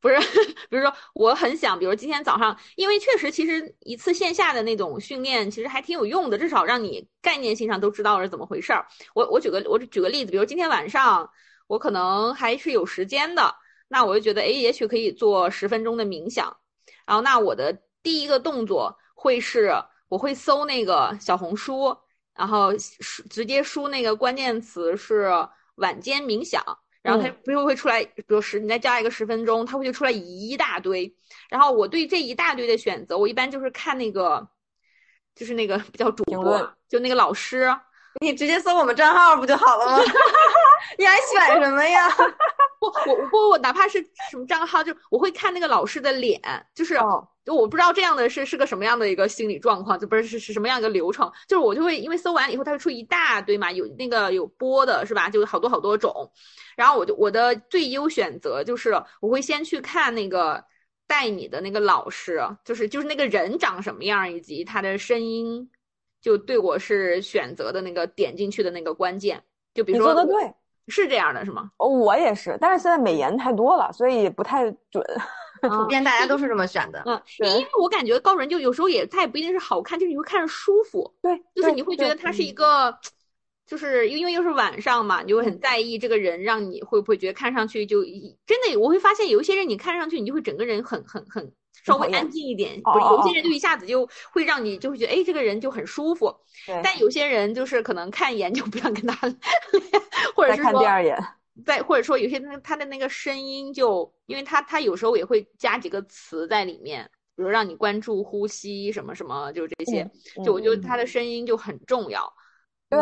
不是，比如说我很想，比如今天早上，因为确实其实一次线下的那种训练其实还挺有用的，至少让你概念性上都知道是怎么回事儿。我我举个我举个例子，比如今天晚上我可能还是有时间的。那我就觉得，哎，也许可以做十分钟的冥想。然后，那我的第一个动作会是，我会搜那个小红书，然后输直接输那个关键词是晚间冥想，然后它不就会出来，比如十，你再加一个十分钟，它会就出来一大堆。然后我对这一大堆的选择，我一般就是看那个，就是那个比较主播，就那个老师，你直接搜我们账号不就好了吗？你还选什么呀？不我不我哪怕是什么账号，就我会看那个老师的脸，就是就我不知道这样的是是个什么样的一个心理状况，就不是是是什么样一个流程，就是我就会因为搜完以后，它会出一大堆嘛，有那个有播的是吧？就好多好多种，然后我就我的最优选择就是我会先去看那个带你的那个老师，就是就是那个人长什么样，以及他的声音，就对我是选择的那个点进去的那个关键，就比如说你说的对。是这样的，是吗？哦，我也是，但是现在美颜太多了，所以不太准。普遍大家都是这么选的。嗯，因为我感觉高人就有时候也，他也不一定是好看，就是你会看着舒服。对，就是你会觉得他是一个，就是因为又是晚上嘛，你就会很在意这个人，让你会不会觉得看上去就真的，我会发现有一些人你看上去你就会整个人很很很。稍微安静一点，不是有些人就一下子就会让你就会觉得，哎，这个人就很舒服。但有些人就是可能看一眼就不想跟他，或者是看第二眼。再或者说有些他他的那个声音就，因为他他有时候也会加几个词在里面，比如让你关注呼吸什么什么，就这些。就我觉得他的声音就很重要。对，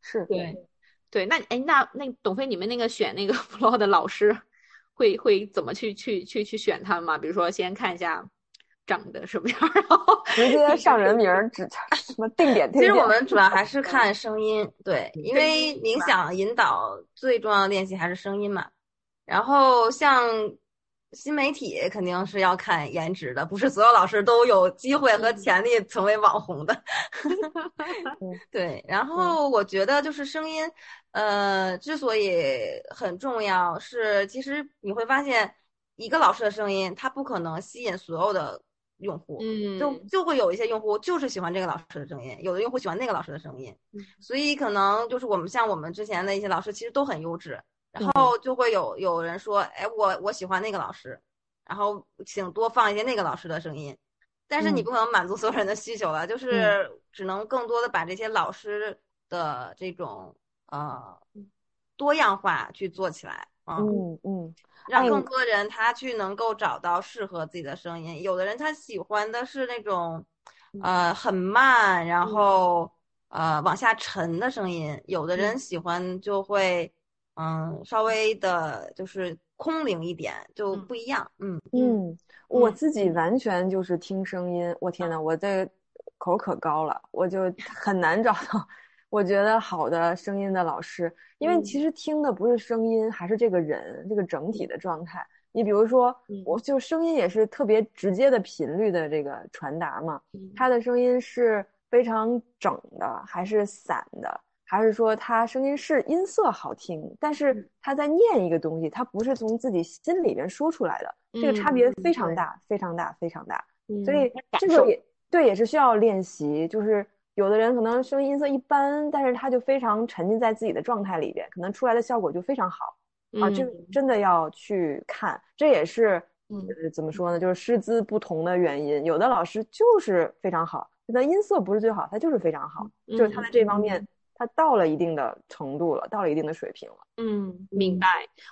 是，对，对。那哎，那那董飞，你们那个选那个 flog 的老师。会会怎么去去去去选他们吗？比如说先看一下长得什么样，然后直接上人名儿，指什么定点。其实我们主要还是 看声音，对，因为冥想引导最重要的练习还是声音嘛。然后像新媒体肯定是要看颜值的，不是所有老师都有机会和潜力成为网红的。对，然后我觉得就是声音。呃，之所以很重要，是其实你会发现，一个老师的声音，他不可能吸引所有的用户，嗯，就就会有一些用户就是喜欢这个老师的声音，有的用户喜欢那个老师的声音，所以可能就是我们像我们之前的一些老师，其实都很优质，然后就会有有人说，哎，我我喜欢那个老师，然后请多放一些那个老师的声音，但是你不可能满足所有人的需求了，就是只能更多的把这些老师的这种。呃，多样化去做起来，嗯嗯，让更多人他去能够找到适合自己的声音。有的人他喜欢的是那种，呃，很慢，然后呃往下沉的声音；有的人喜欢就会，嗯，稍微的就是空灵一点，就不一样。嗯嗯，我自己完全就是听声音。我天呐，我这口可高了，我就很难找到。我觉得好的声音的老师，因为其实听的不是声音，还是这个人这个整体的状态。你比如说，我就声音也是特别直接的频率的这个传达嘛。他的声音是非常整的，还是散的，还是说他声音是音色好听，但是他在念一个东西，他不是从自己心里边说出来的，这个差别非常大，非常大，非常大。所以这个也对，也是需要练习，就是。有的人可能声音音色一般，但是他就非常沉浸在自己的状态里边，可能出来的效果就非常好啊！这真的要去看，这也是嗯怎么说呢？就是师资不同的原因。有的老师就是非常好，他的音色不是最好，他就是非常好，就是他在这方面他到了一定的程度了，到了一定的水平了。嗯，明白。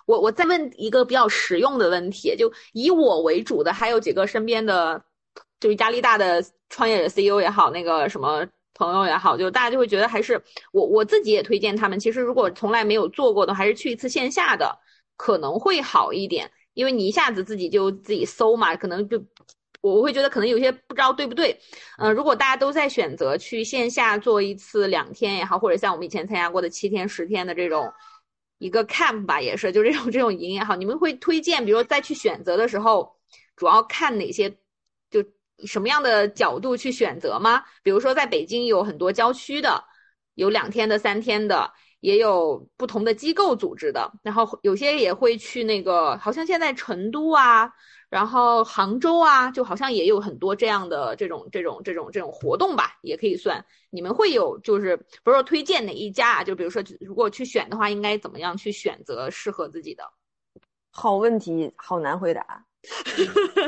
我我再问一个比较实用的问题，就以我为主的，还有几个身边的，就是压力大的创业者 CEO 也好，那个什么朋友也好，就大家就会觉得还是我我自己也推荐他们，其实如果从来没有做过的，还是去一次线下的可能会好一点，因为你一下子自己就自己搜嘛，可能就。我会觉得可能有些不知道对不对，嗯，如果大家都在选择去线下做一次两天也好，或者像我们以前参加过的七天、十天的这种一个 camp 吧，也是就这种这种营也好，你们会推荐，比如说再去选择的时候，主要看哪些，什么样的角度去选择吗？比如说在北京有很多郊区的，有两天的、三天的，也有不同的机构组织的，然后有些也会去那个，好像现在成都啊。然后杭州啊，就好像也有很多这样的这种这种这种这种活动吧，也可以算。你们会有就是不是说推荐哪一家啊？就比如说如果去选的话，应该怎么样去选择适合自己的？好问题，好难回答，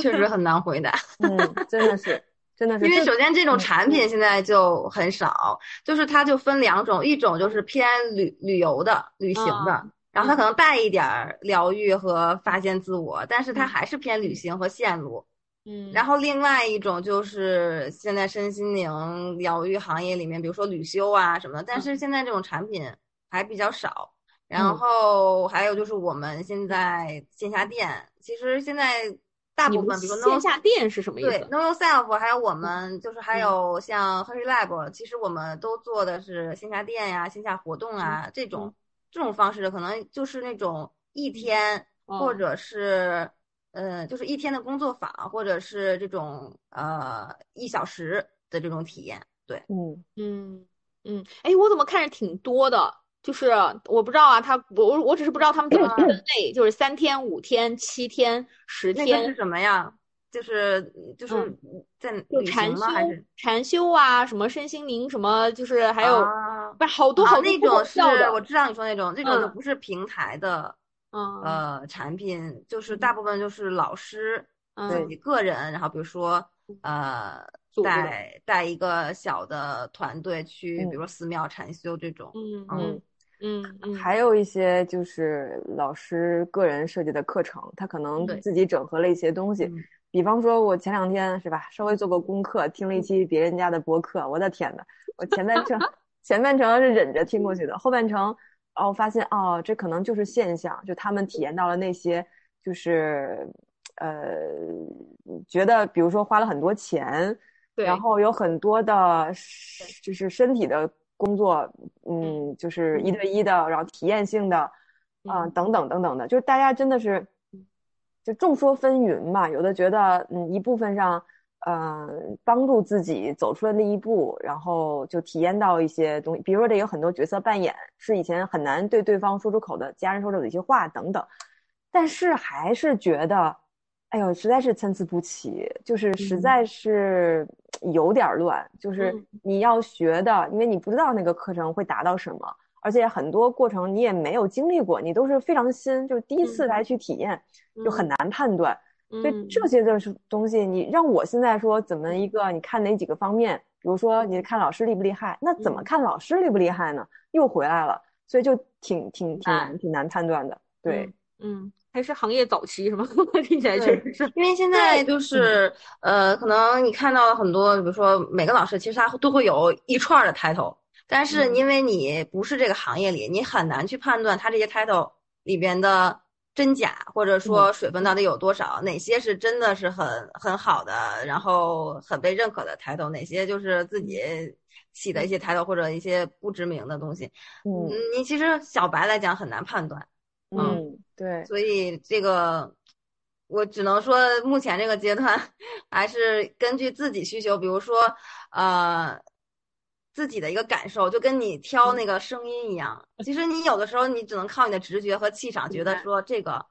确实很难回答。嗯，真的是，真的是。因为首先这种产品现在就很少，就是它就分两种，一种就是偏旅旅游的、旅行的。然后它可能带一点儿疗愈和发现自我，但是它还是偏旅行和线路。嗯，然后另外一种就是现在身心灵疗愈行业里面，比如说旅修啊什么的，但是现在这种产品还比较少。然后还有就是我们现在线下店，其实现在大部分，比如说线下店是什么意思？对，Know Yourself，还有我们就是还有像 Hurry Lab，其实我们都做的是线下店呀、线下活动啊这种。这种方式可能就是那种一天，或者是，呃，就是一天的工作坊，或者是这种呃一小时的这种体验。对，嗯嗯嗯，哎，我怎么看着挺多的？就是我不知道啊，他我我只是不知道他们怎么分 类，就是三天、五天、七天、十天是什么呀？就是就是在就禅修禅修啊，什么身心灵什么，就是还有不是好多好多那种是我知道你说那种，那种就不是平台的，呃，产品就是大部分就是老师自己个人，然后比如说呃带带一个小的团队去，比如说寺庙禅修这种，嗯嗯嗯，还有一些就是老师个人设计的课程，他可能自己整合了一些东西。比方说，我前两天是吧，稍微做过功课，听了一期别人家的播客。我的天呐，我前半程 前半程是忍着听过去的，后半程哦发现哦，这可能就是现象，就他们体验到了那些，就是呃，觉得比如说花了很多钱，然后有很多的，就是身体的工作，嗯，就是一。对一的，然后体验性的，啊，等等等等的，就是大家真的是。就众说纷纭吧，有的觉得，嗯，一部分上，呃，帮助自己走出了那一步，然后就体验到一些东西，比如说这有很多角色扮演，是以前很难对对方说出口的家人说的一些话等等，但是还是觉得，哎呦，实在是参差不齐，就是实在是有点乱，就是你要学的，因为你不知道那个课程会达到什么。而且很多过程你也没有经历过，你都是非常新，就是第一次来去体验，就很难判断。所以这些就是东西，你让我现在说怎么一个，你看哪几个方面？比如说你看老师厉不厉害，那怎么看老师厉不厉害呢？又回来了，所以就挺挺挺难挺难判断的。对，嗯，还是行业早期是吗？听起来确实是。因为现在就是呃，可能你看到了很多，比如说每个老师其实他都会有一串的 title。但是因为你不是这个行业里，你很难去判断他这些 title 里边的真假，或者说水分到底有多少，哪些是真的是很很好的，然后很被认可的 title，哪些就是自己起的一些 title 或者一些不知名的东西。嗯，你其实小白来讲很难判断。嗯，对。所以这个我只能说，目前这个阶段还是根据自己需求，比如说呃。自己的一个感受，就跟你挑那个声音一样。其实你有的时候，你只能靠你的直觉和气场，觉得说这个，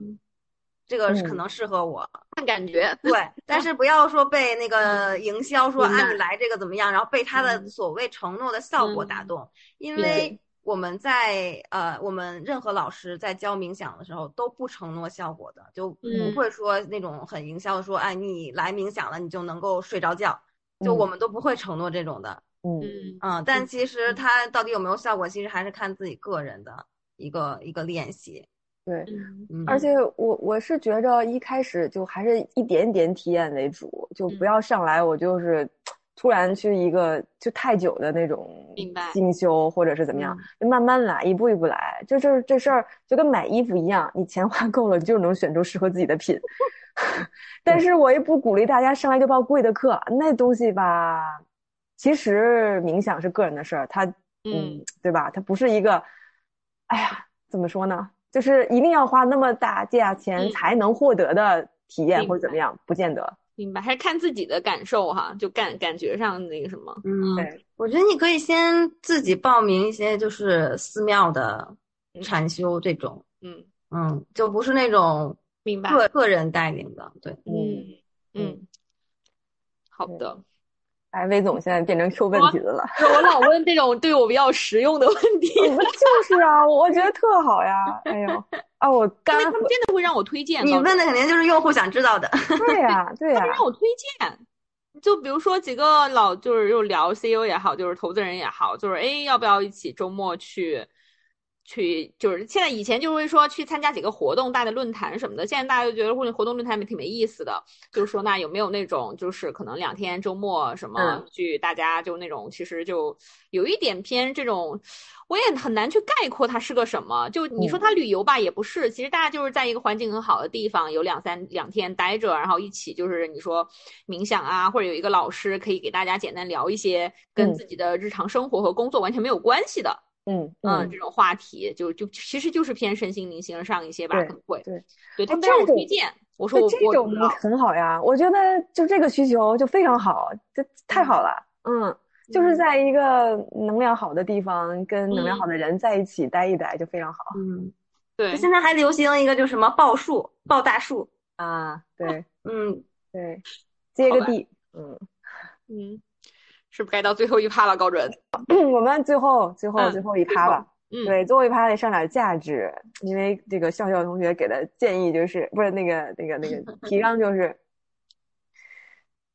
这个可能适合我，看感觉。对，但是不要说被那个营销说啊，你来这个怎么样，然后被他的所谓承诺的效果打动。因为我们在呃，我们任何老师在教冥想的时候都不承诺效果的，就不会说那种很营销的说，哎，你来冥想了，你就能够睡着觉，就我们都不会承诺这种的。嗯嗯嗯，但其实它到底有没有效果，其实还是看自己个人的一个一个练习。对。而且我我是觉着一开始就还是一点点体验为主，就不嗯要上来我就是突然去一个就太久的那种进修或者是怎么样，就慢慢来，一步一步来。就是这事儿就跟买衣服一样，你钱花够了，你就能选出适合自己的品。但是我也不鼓励大家上来就报贵的课，那东西吧，其实冥想是个人的事儿，它嗯，对吧？它不是一个，哎呀，怎么说呢？就是一定要花那么大价钱嗯才能获得的体验或者怎么样，不见得。明白，还是看自己的感受哈，就感感觉上那个什么，嗯，对，我觉得你可以先自己报名一些就是寺庙的禅修这种，嗯，嗯，就不是那种明白，个个人带领的，对。嗯嗯，好的。哎，魏总现在变成 Q 问题的了。我老问这种对我比较实用的问题，就是啊，我觉得特好呀。哎呦，啊，我刚他们真的会让我推荐。你问的肯定就是用户想知道的。对呀，对呀他们，让我推荐。就比如说几个老就是又聊 CEO 也好，就是投资人也好，就是哎，要不要一起周末去去？就是现在以前就会说去参加几个活动、大的论坛什么的，现在大家就觉得或者活动论坛挺没意思的，就是说那有没有那种就是可能两天周末什么嗯去大家就那种其实就有一点偏这种，我也很难去概括它是个什么。就你说它旅游吧，也不是，其实大家就是在一个环境很好的地方，有两三两天待着，然后一起就是你说冥想啊，或者有一个老师可以给大家简单聊一些跟嗯自己的日常生活和工作完全没有关系的，嗯嗯，嗯，这种话题就就其实就是偏身心灵形上一些吧，对可能会对。对他们这种让我推荐，我说我我这种很好呀，我觉得就这个需求就非常好，这太好了。嗯，就是嗯。在一个能量好的地方，跟能量嗯。好的人在一起待一待，就非常好嗯，对现在还流行一个就什么报数、报大数，啊。对嗯，对，接个地。嗯，嗯，是不是该到最后一趴了，高准？我们最后最后嗯最后一趴了。嗯，对，最后一趴得上点价值，因为这个笑笑同学给的建议就是，不是那个那个那个 提纲就是，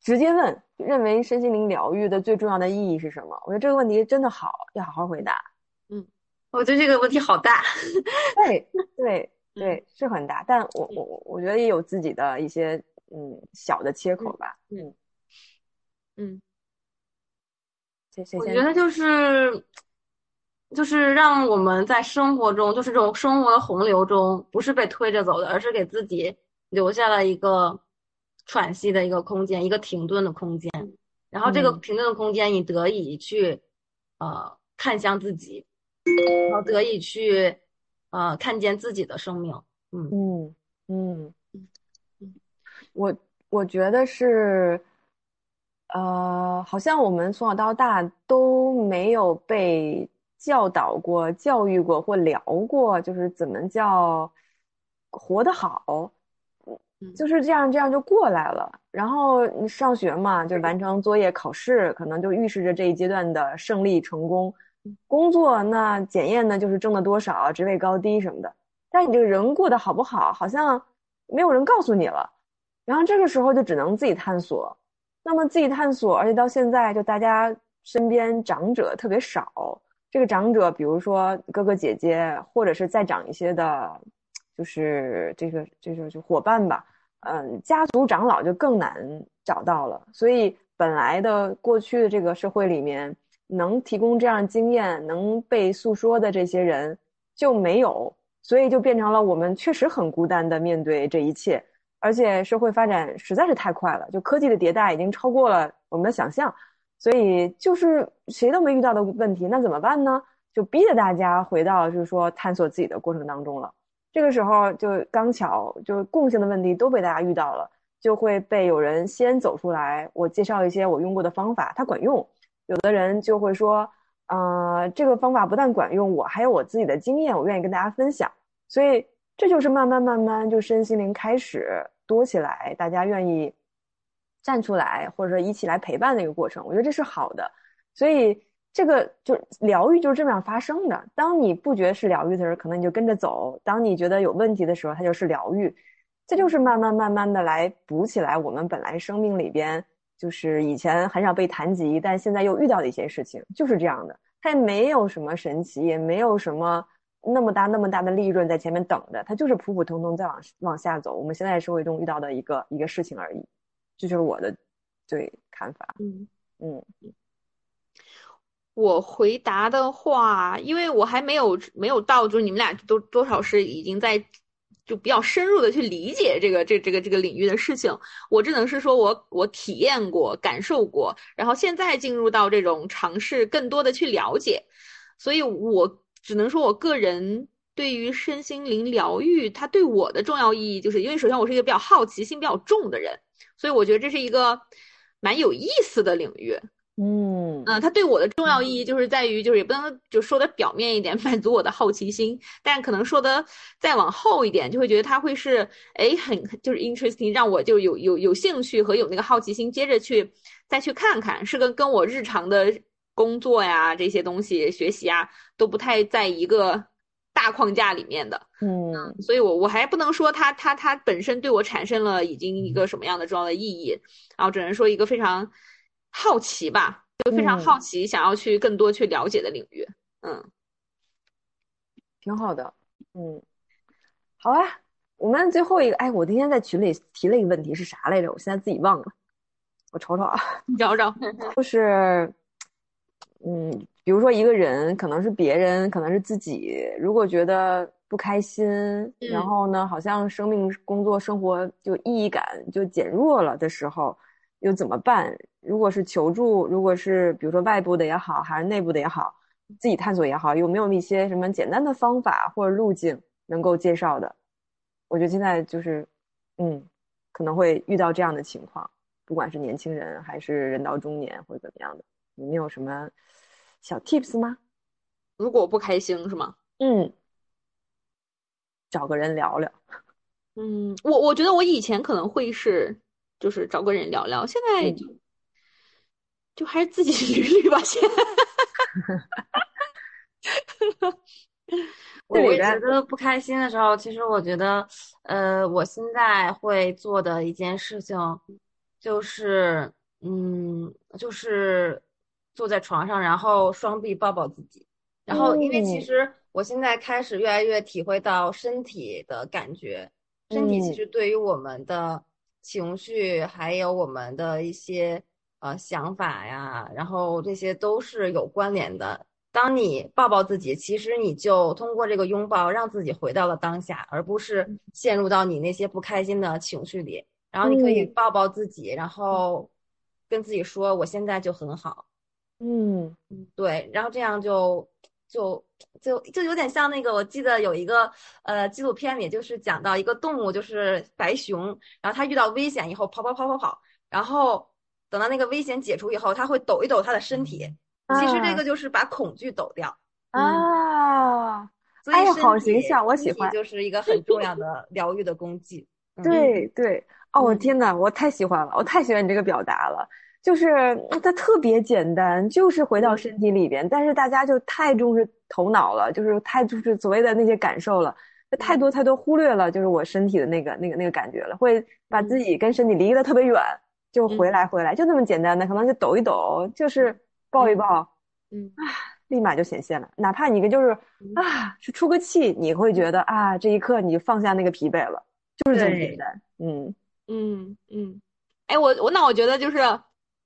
直接问，认为身心灵疗愈的最重要的意义是什么？我觉得这个问题真的好，要好好回答。嗯我觉得这个问题好大。对对对，是很大，但我我我我觉得也有自己的一些嗯小的切口吧。嗯，嗯谁谁先我觉得就是就是让我们在生活中，就是这种生活的洪流中，不是被推着走的，而是给自己留下了一个喘息的一个空间，一个停顿的空间。然后这个嗯停顿的空间，你得以去呃看向自己，然后得以去呃看见自己的生命。嗯嗯嗯嗯，我我觉得是，呃，好像我们从小到大都没有被教导过、教育过或聊过，就是怎么叫活得好，嗯就是这样这样就过来了。然后你上学嘛，就完成作业、考试，可能就预示着这一阶段的胜利、成功。工作那检验呢，就是挣了多少、职位高低什么的。但你这个人过得好不好，好像没有人告诉你了。然后这个时候就只能自己探索。那么自己探索，而且到现在就大家身边长者特别少。这个长者，比如说哥哥姐姐，或者是再长一些的，就是这个这个就伙伴吧。嗯，家族长老就更难找到了。所以本来的过去的这个社会里面，能提供这样经验、能被诉说的这些人就没有。所以就变成了我们确实很孤单的面对这一切，而且社会发展实在是太快了，就科技的迭代已经超过了我们的想象，所以就是谁都没遇到的问题，那怎么办呢？就逼着大家回到就是说探索自己的过程当中了。这个时候就刚巧就共性的问题都被大家遇到了，就会被有人先走出来，我介绍一些我用过的方法，它管用。有的人就会说。呃，这个方法不但管用，我还有我自己的经验，我愿意跟大家分享。所以这就是慢慢慢慢就身心灵开始多起来，大家愿意站出来，或者说一起来陪伴的一个过程。我觉得这是好的。所以这个就疗愈就是这么样发生的。当你不觉得是疗愈的时候，可能你就跟着走；当你觉得有问题的时候，它就是疗愈。这就是慢慢慢慢的来补起来我们本来生命里边就是以前很少被谈及，但现在又遇到的一些事情，就是这样的。它也没有什么神奇，也没有什么那么大那么大的利润在前面等着，它就是普普通通在往往下走。我们现在社会中遇到的一个一个事情而已，这就是我的对看法。嗯嗯我回答的话，因为我还没有没有到，就是你们俩都多少是已经在就比较深入的去理解这个这这个这个领域的事情。我只能是说我我体验过、感受过，然后现在进入到这种尝试更多的去了解，所以我只能说我个人对于身心灵疗愈，它对我的重要意义，就是因为首先我是一个比较好奇心比较重的人，所以我觉得这是一个蛮有意思的领域。嗯嗯，它对我的重要意义就是在于，就是也不能就说的表面一点，满足我的好奇心，但可能说的再往后一点，就会觉得它会是哎很就是 interesting，让我就有有有兴趣和有那个好奇心，接着去再去看看，是跟跟我日常的工作呀这些东西学习啊都不太在一个大框架里面的，嗯所以我我还不能说它它它本身对我产生了已经一个什么样的重要的意义，然后只能说一个非常好奇吧，就非常嗯好奇，想要去更多去了解的领域。嗯，挺好的。嗯，好啊。我们最后一个，哎，我那天在群里提了一个问题是啥来着？我现在自己忘了，我瞅瞅啊。你找找。就是，嗯，比如说一个人，可能是别人，可能是自己，如果觉得不开心，然后呢，好像生命、工作、生活就意义感就减弱了的时候，又怎么办？如果是求助，如果是比如说外部的也好，还是内部的也好，自己探索也好，有没有一些什么简单的方法或者路径能够介绍的？我觉得现在就是，嗯，可能会遇到这样的情况。不管是年轻人还是人到中年或者怎么样的，有没有什么小 tips 吗？如果我不开心是吗？嗯，找个人聊聊。嗯，我我觉得我以前可能会是就是找个人聊聊，现在就、就还是自己 捋捋吧，先。我觉得不开心的时候，其实我觉得，呃，我现在会做的一件事情，就是，嗯，就是坐在床上，然后双臂抱抱自己，然后因为其嗯实我现在开始越来越体会到身体的感觉，身体其嗯实对于我们的情绪，还有我们的一些呃想法呀，然后这些都是有关联的。当你抱抱自己，其实你就通过这个拥抱，让自己回到了当下，而不是陷入到你那些不开心的情绪里。然后你可以嗯抱抱自己，然后跟自己说：“我现在就很好。嗯”对，然后这样就就就就有点像那个，我记得有一个呃纪录片里，就是讲到一个动物，就是白熊，然后它遇到危险以后跑跑跑跑跑，然后等到那个危险解除以后，它会抖一抖它的身体。其实这啊个就是把恐惧抖掉。啊，所以好形象我喜欢就是一个很重要的疗愈的工具。嗯对对，哦，我嗯天呐，我太喜欢了，我太喜欢你这个表达了。就是嗯它特别简单，就是回到身体里边，但是大家就太重视头脑了，就是太重视所谓的那些感受了，那太多太多忽略了，就是我身体的那个那个那个感觉了，会把自己跟身体离得特别远，就回来回来，就那么简单的，可能就抖一抖，就是抱一抱，嗯。啊立马就显现了。哪怕你个就是啊，是出个气，你会觉得啊，这一刻你就放下那个疲惫了，就是这么简单。嗯，嗯嗯，哎，我我那我觉得就是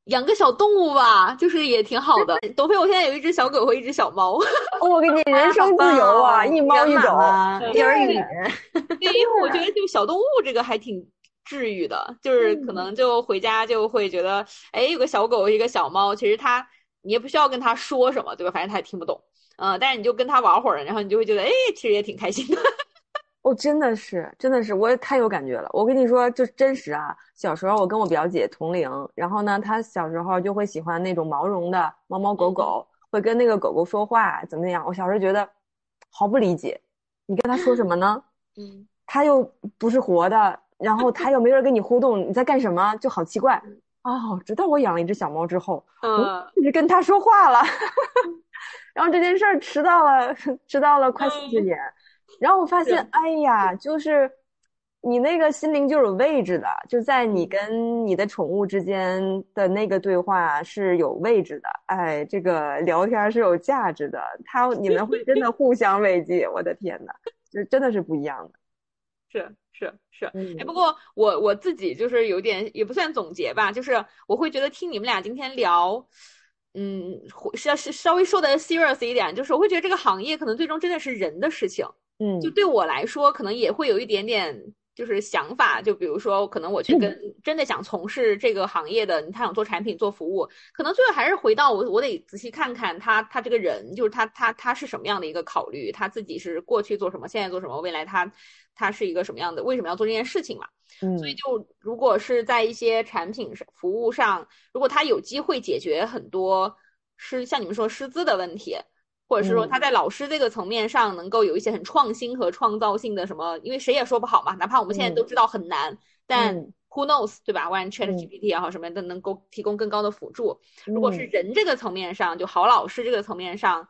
养个小动物吧，就是也挺好的。董飞，我现在有一只小狗和一只小猫，哦我给你人 生自由啊，一猫一狗。对幼儿园。对，因为我觉得就小动物这个还挺治愈的，就是可能就回家就会觉得，哎，有个小狗，一个小猫，其实它你也不需要跟它说什么，对吧？反正它也听不懂，嗯、但是你就跟它玩会儿，然后你就会觉得，哎，其实也挺开心的。哦，真的是，真的是，我也太有感觉了。我跟你说，就真实啊。小时候我跟我表姐同龄，然后呢，她小时候就会喜欢那种毛绒的猫猫狗狗，会跟那个狗狗说话，怎么样？我小时候觉得毫不理解，你跟它说什么呢？嗯它又不是活的，然后它又没人跟你互动，你在干什么？就好奇怪。哦，直到我养了一只小猫之后，嗯一直跟它说话了，然后这件事儿迟到了，迟到了快四十嗯年。然后我发现是，哎呀，就是你那个心灵就是有位置的，就在你跟你的宠物之间的那个对话是有位置的。哎，这个聊天是有价值的，他你们会真的 互相慰藉。我的天呐，就真的是不一样的。是 是是，嗯哎，不过我我自己就是有点也不算总结吧，就是我会觉得听你们俩今天聊，嗯，会是要是稍微说的 serious 一点，就是我会觉得这个行业可能最终真的是人的事情。嗯，就对我来说，可能也会有一点点就是想法，就比如说，可能我去跟真的想从事这个行业的，他想做产品做服务，可能最后还是回到我，我得仔细看看他他这个人，就是他他他是什么样的一个考虑，他自己是过去做什么，现在做什么，未来他他是一个什么样的，为什么要做这件事情嘛？嗯所以就如果是在一些产品上、服务上，如果他有机会解决很多是像你们说师资的问题，或者是说嗯。他在老师这个层面上能够有一些很创新和创造性的什么，因为谁也说不好嘛，哪怕我们现在都知道很难，但嗯。who knows 对吧？万一嗯。ChatGPT 也好什么的能够提供更高的辅助。如果是嗯。人这个层面上，就好老师这个层面上，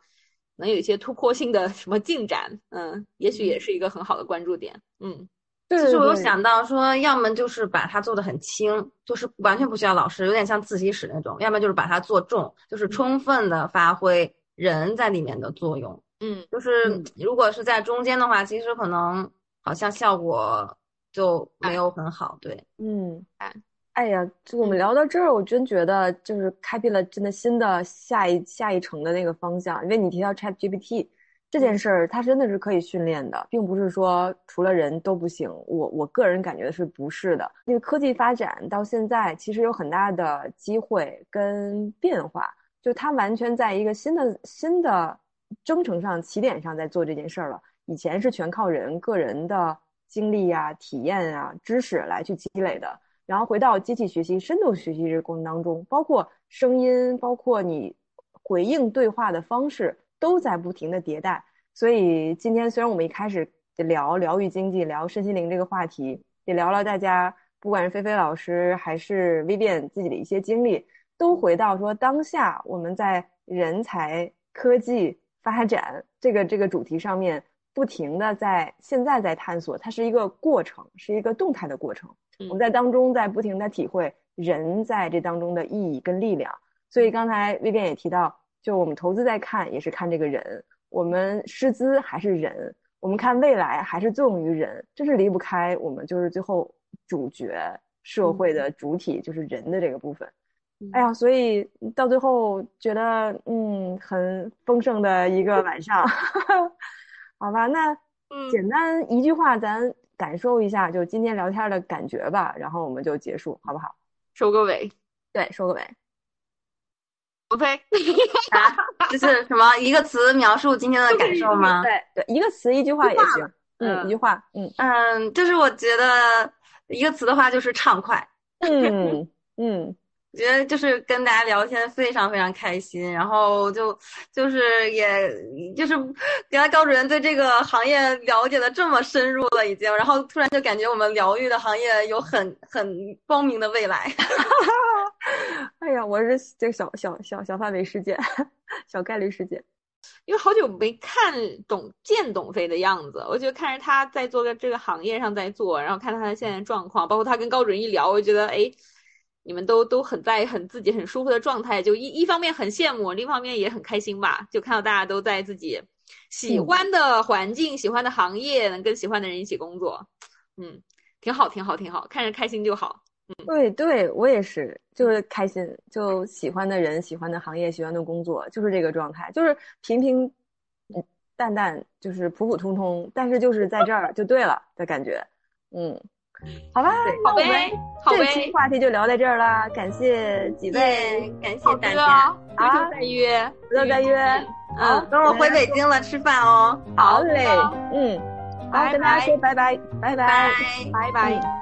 能有一些突破性的什么进展，嗯，也许也是一个很好的关注点，嗯。对其实我有想到说，要么就是把它做的很轻，就是完全不需要老师，有点像自习室那种；要么就是把它做重，就是充分的发挥人在里面的作用。嗯就是嗯如果是在中间的话，其实可能好像效果就没有很好。对，嗯哎，哎呀，就我们聊到这儿，我真觉得就是开辟了真的新的下一下一程的那个方向。因为你提到 Chat GPT 这件事儿，它真的是可以训练的，并不是说除了人都不行。我我个人感觉是不是的？那个科技发展到现在，其实有很大的机会跟变化，就它完全在一个新的新的征程上、起点上在做这件事儿了。以前是全靠人个人的经历呀、体验啊、知识来去积累的。然后回到机器学习、深度学习这个过程当中，包括声音，包括你回应对话的方式，都在不停的迭代。所以今天虽然我们一开始聊疗愈经济、聊身心灵这个话题，也聊了大家不管是菲菲老师还是 Vivian 自己的一些经历，都回到说当下我们在人才、科技发展这个这个主题上面，不停的在现在在探索，它是一个过程，是一个动态的过程。我们在当中在不停的体会人在这当中的意义跟力量。所以刚才薇薇也提到，就我们投资在看，也是看这个人，我们师资还是人，我们看未来还是作用于人，这是离不开我们就是最后主角社会的主体就是人的这个部分。哎呀，所以到最后觉得嗯很丰盛的一个晚上，好吧？那嗯简单一句话，咱感受一下就今天聊天的感觉吧，然后我们就结束，好不好？收个尾，对，收个尾。OK，这是什么一个词描述今天的感受吗？对对，一个词一句话也行。嗯，嗯一句话。嗯嗯，就是我觉得一个词的话就是畅快。嗯嗯我觉得就是跟大家聊天非常非常开心，然后就就是也就是原来高主任对这个行业了解的这么深入了已经，然后突然就感觉我们疗愈的行业有很很光明的未来。哎呀，我是这个小小小小范围事件，小概率事件。因为好久没看董见董飞的样子，我觉得看着他在做的这个行业上在做，然后看他现在状况，包括他跟高主任一聊，我就觉得哎，你们都都很在很自己很舒服的状态，就一一方面很羡慕，另一方面也很开心吧，就看到大家都在自己喜欢的环境、喜欢的行业，能跟喜欢的人一起工作，嗯，挺好，挺好，挺好，看着开心就好。嗯对对，我也是，就是开心，就喜欢的人、喜欢的行业、喜欢的工作，就是这个状态，就是平平嗯淡淡，就是普普通通，但是就是在这儿就对了的感觉。嗯，好吧，那好呗，好这期呗，话题就聊在这儿啦，感谢几位，感谢大家，，回头再约，回头再约。嗯，等我回北京了吃饭哦，好嘞，嗯，好，跟大家说拜拜，拜拜。拜。拜拜。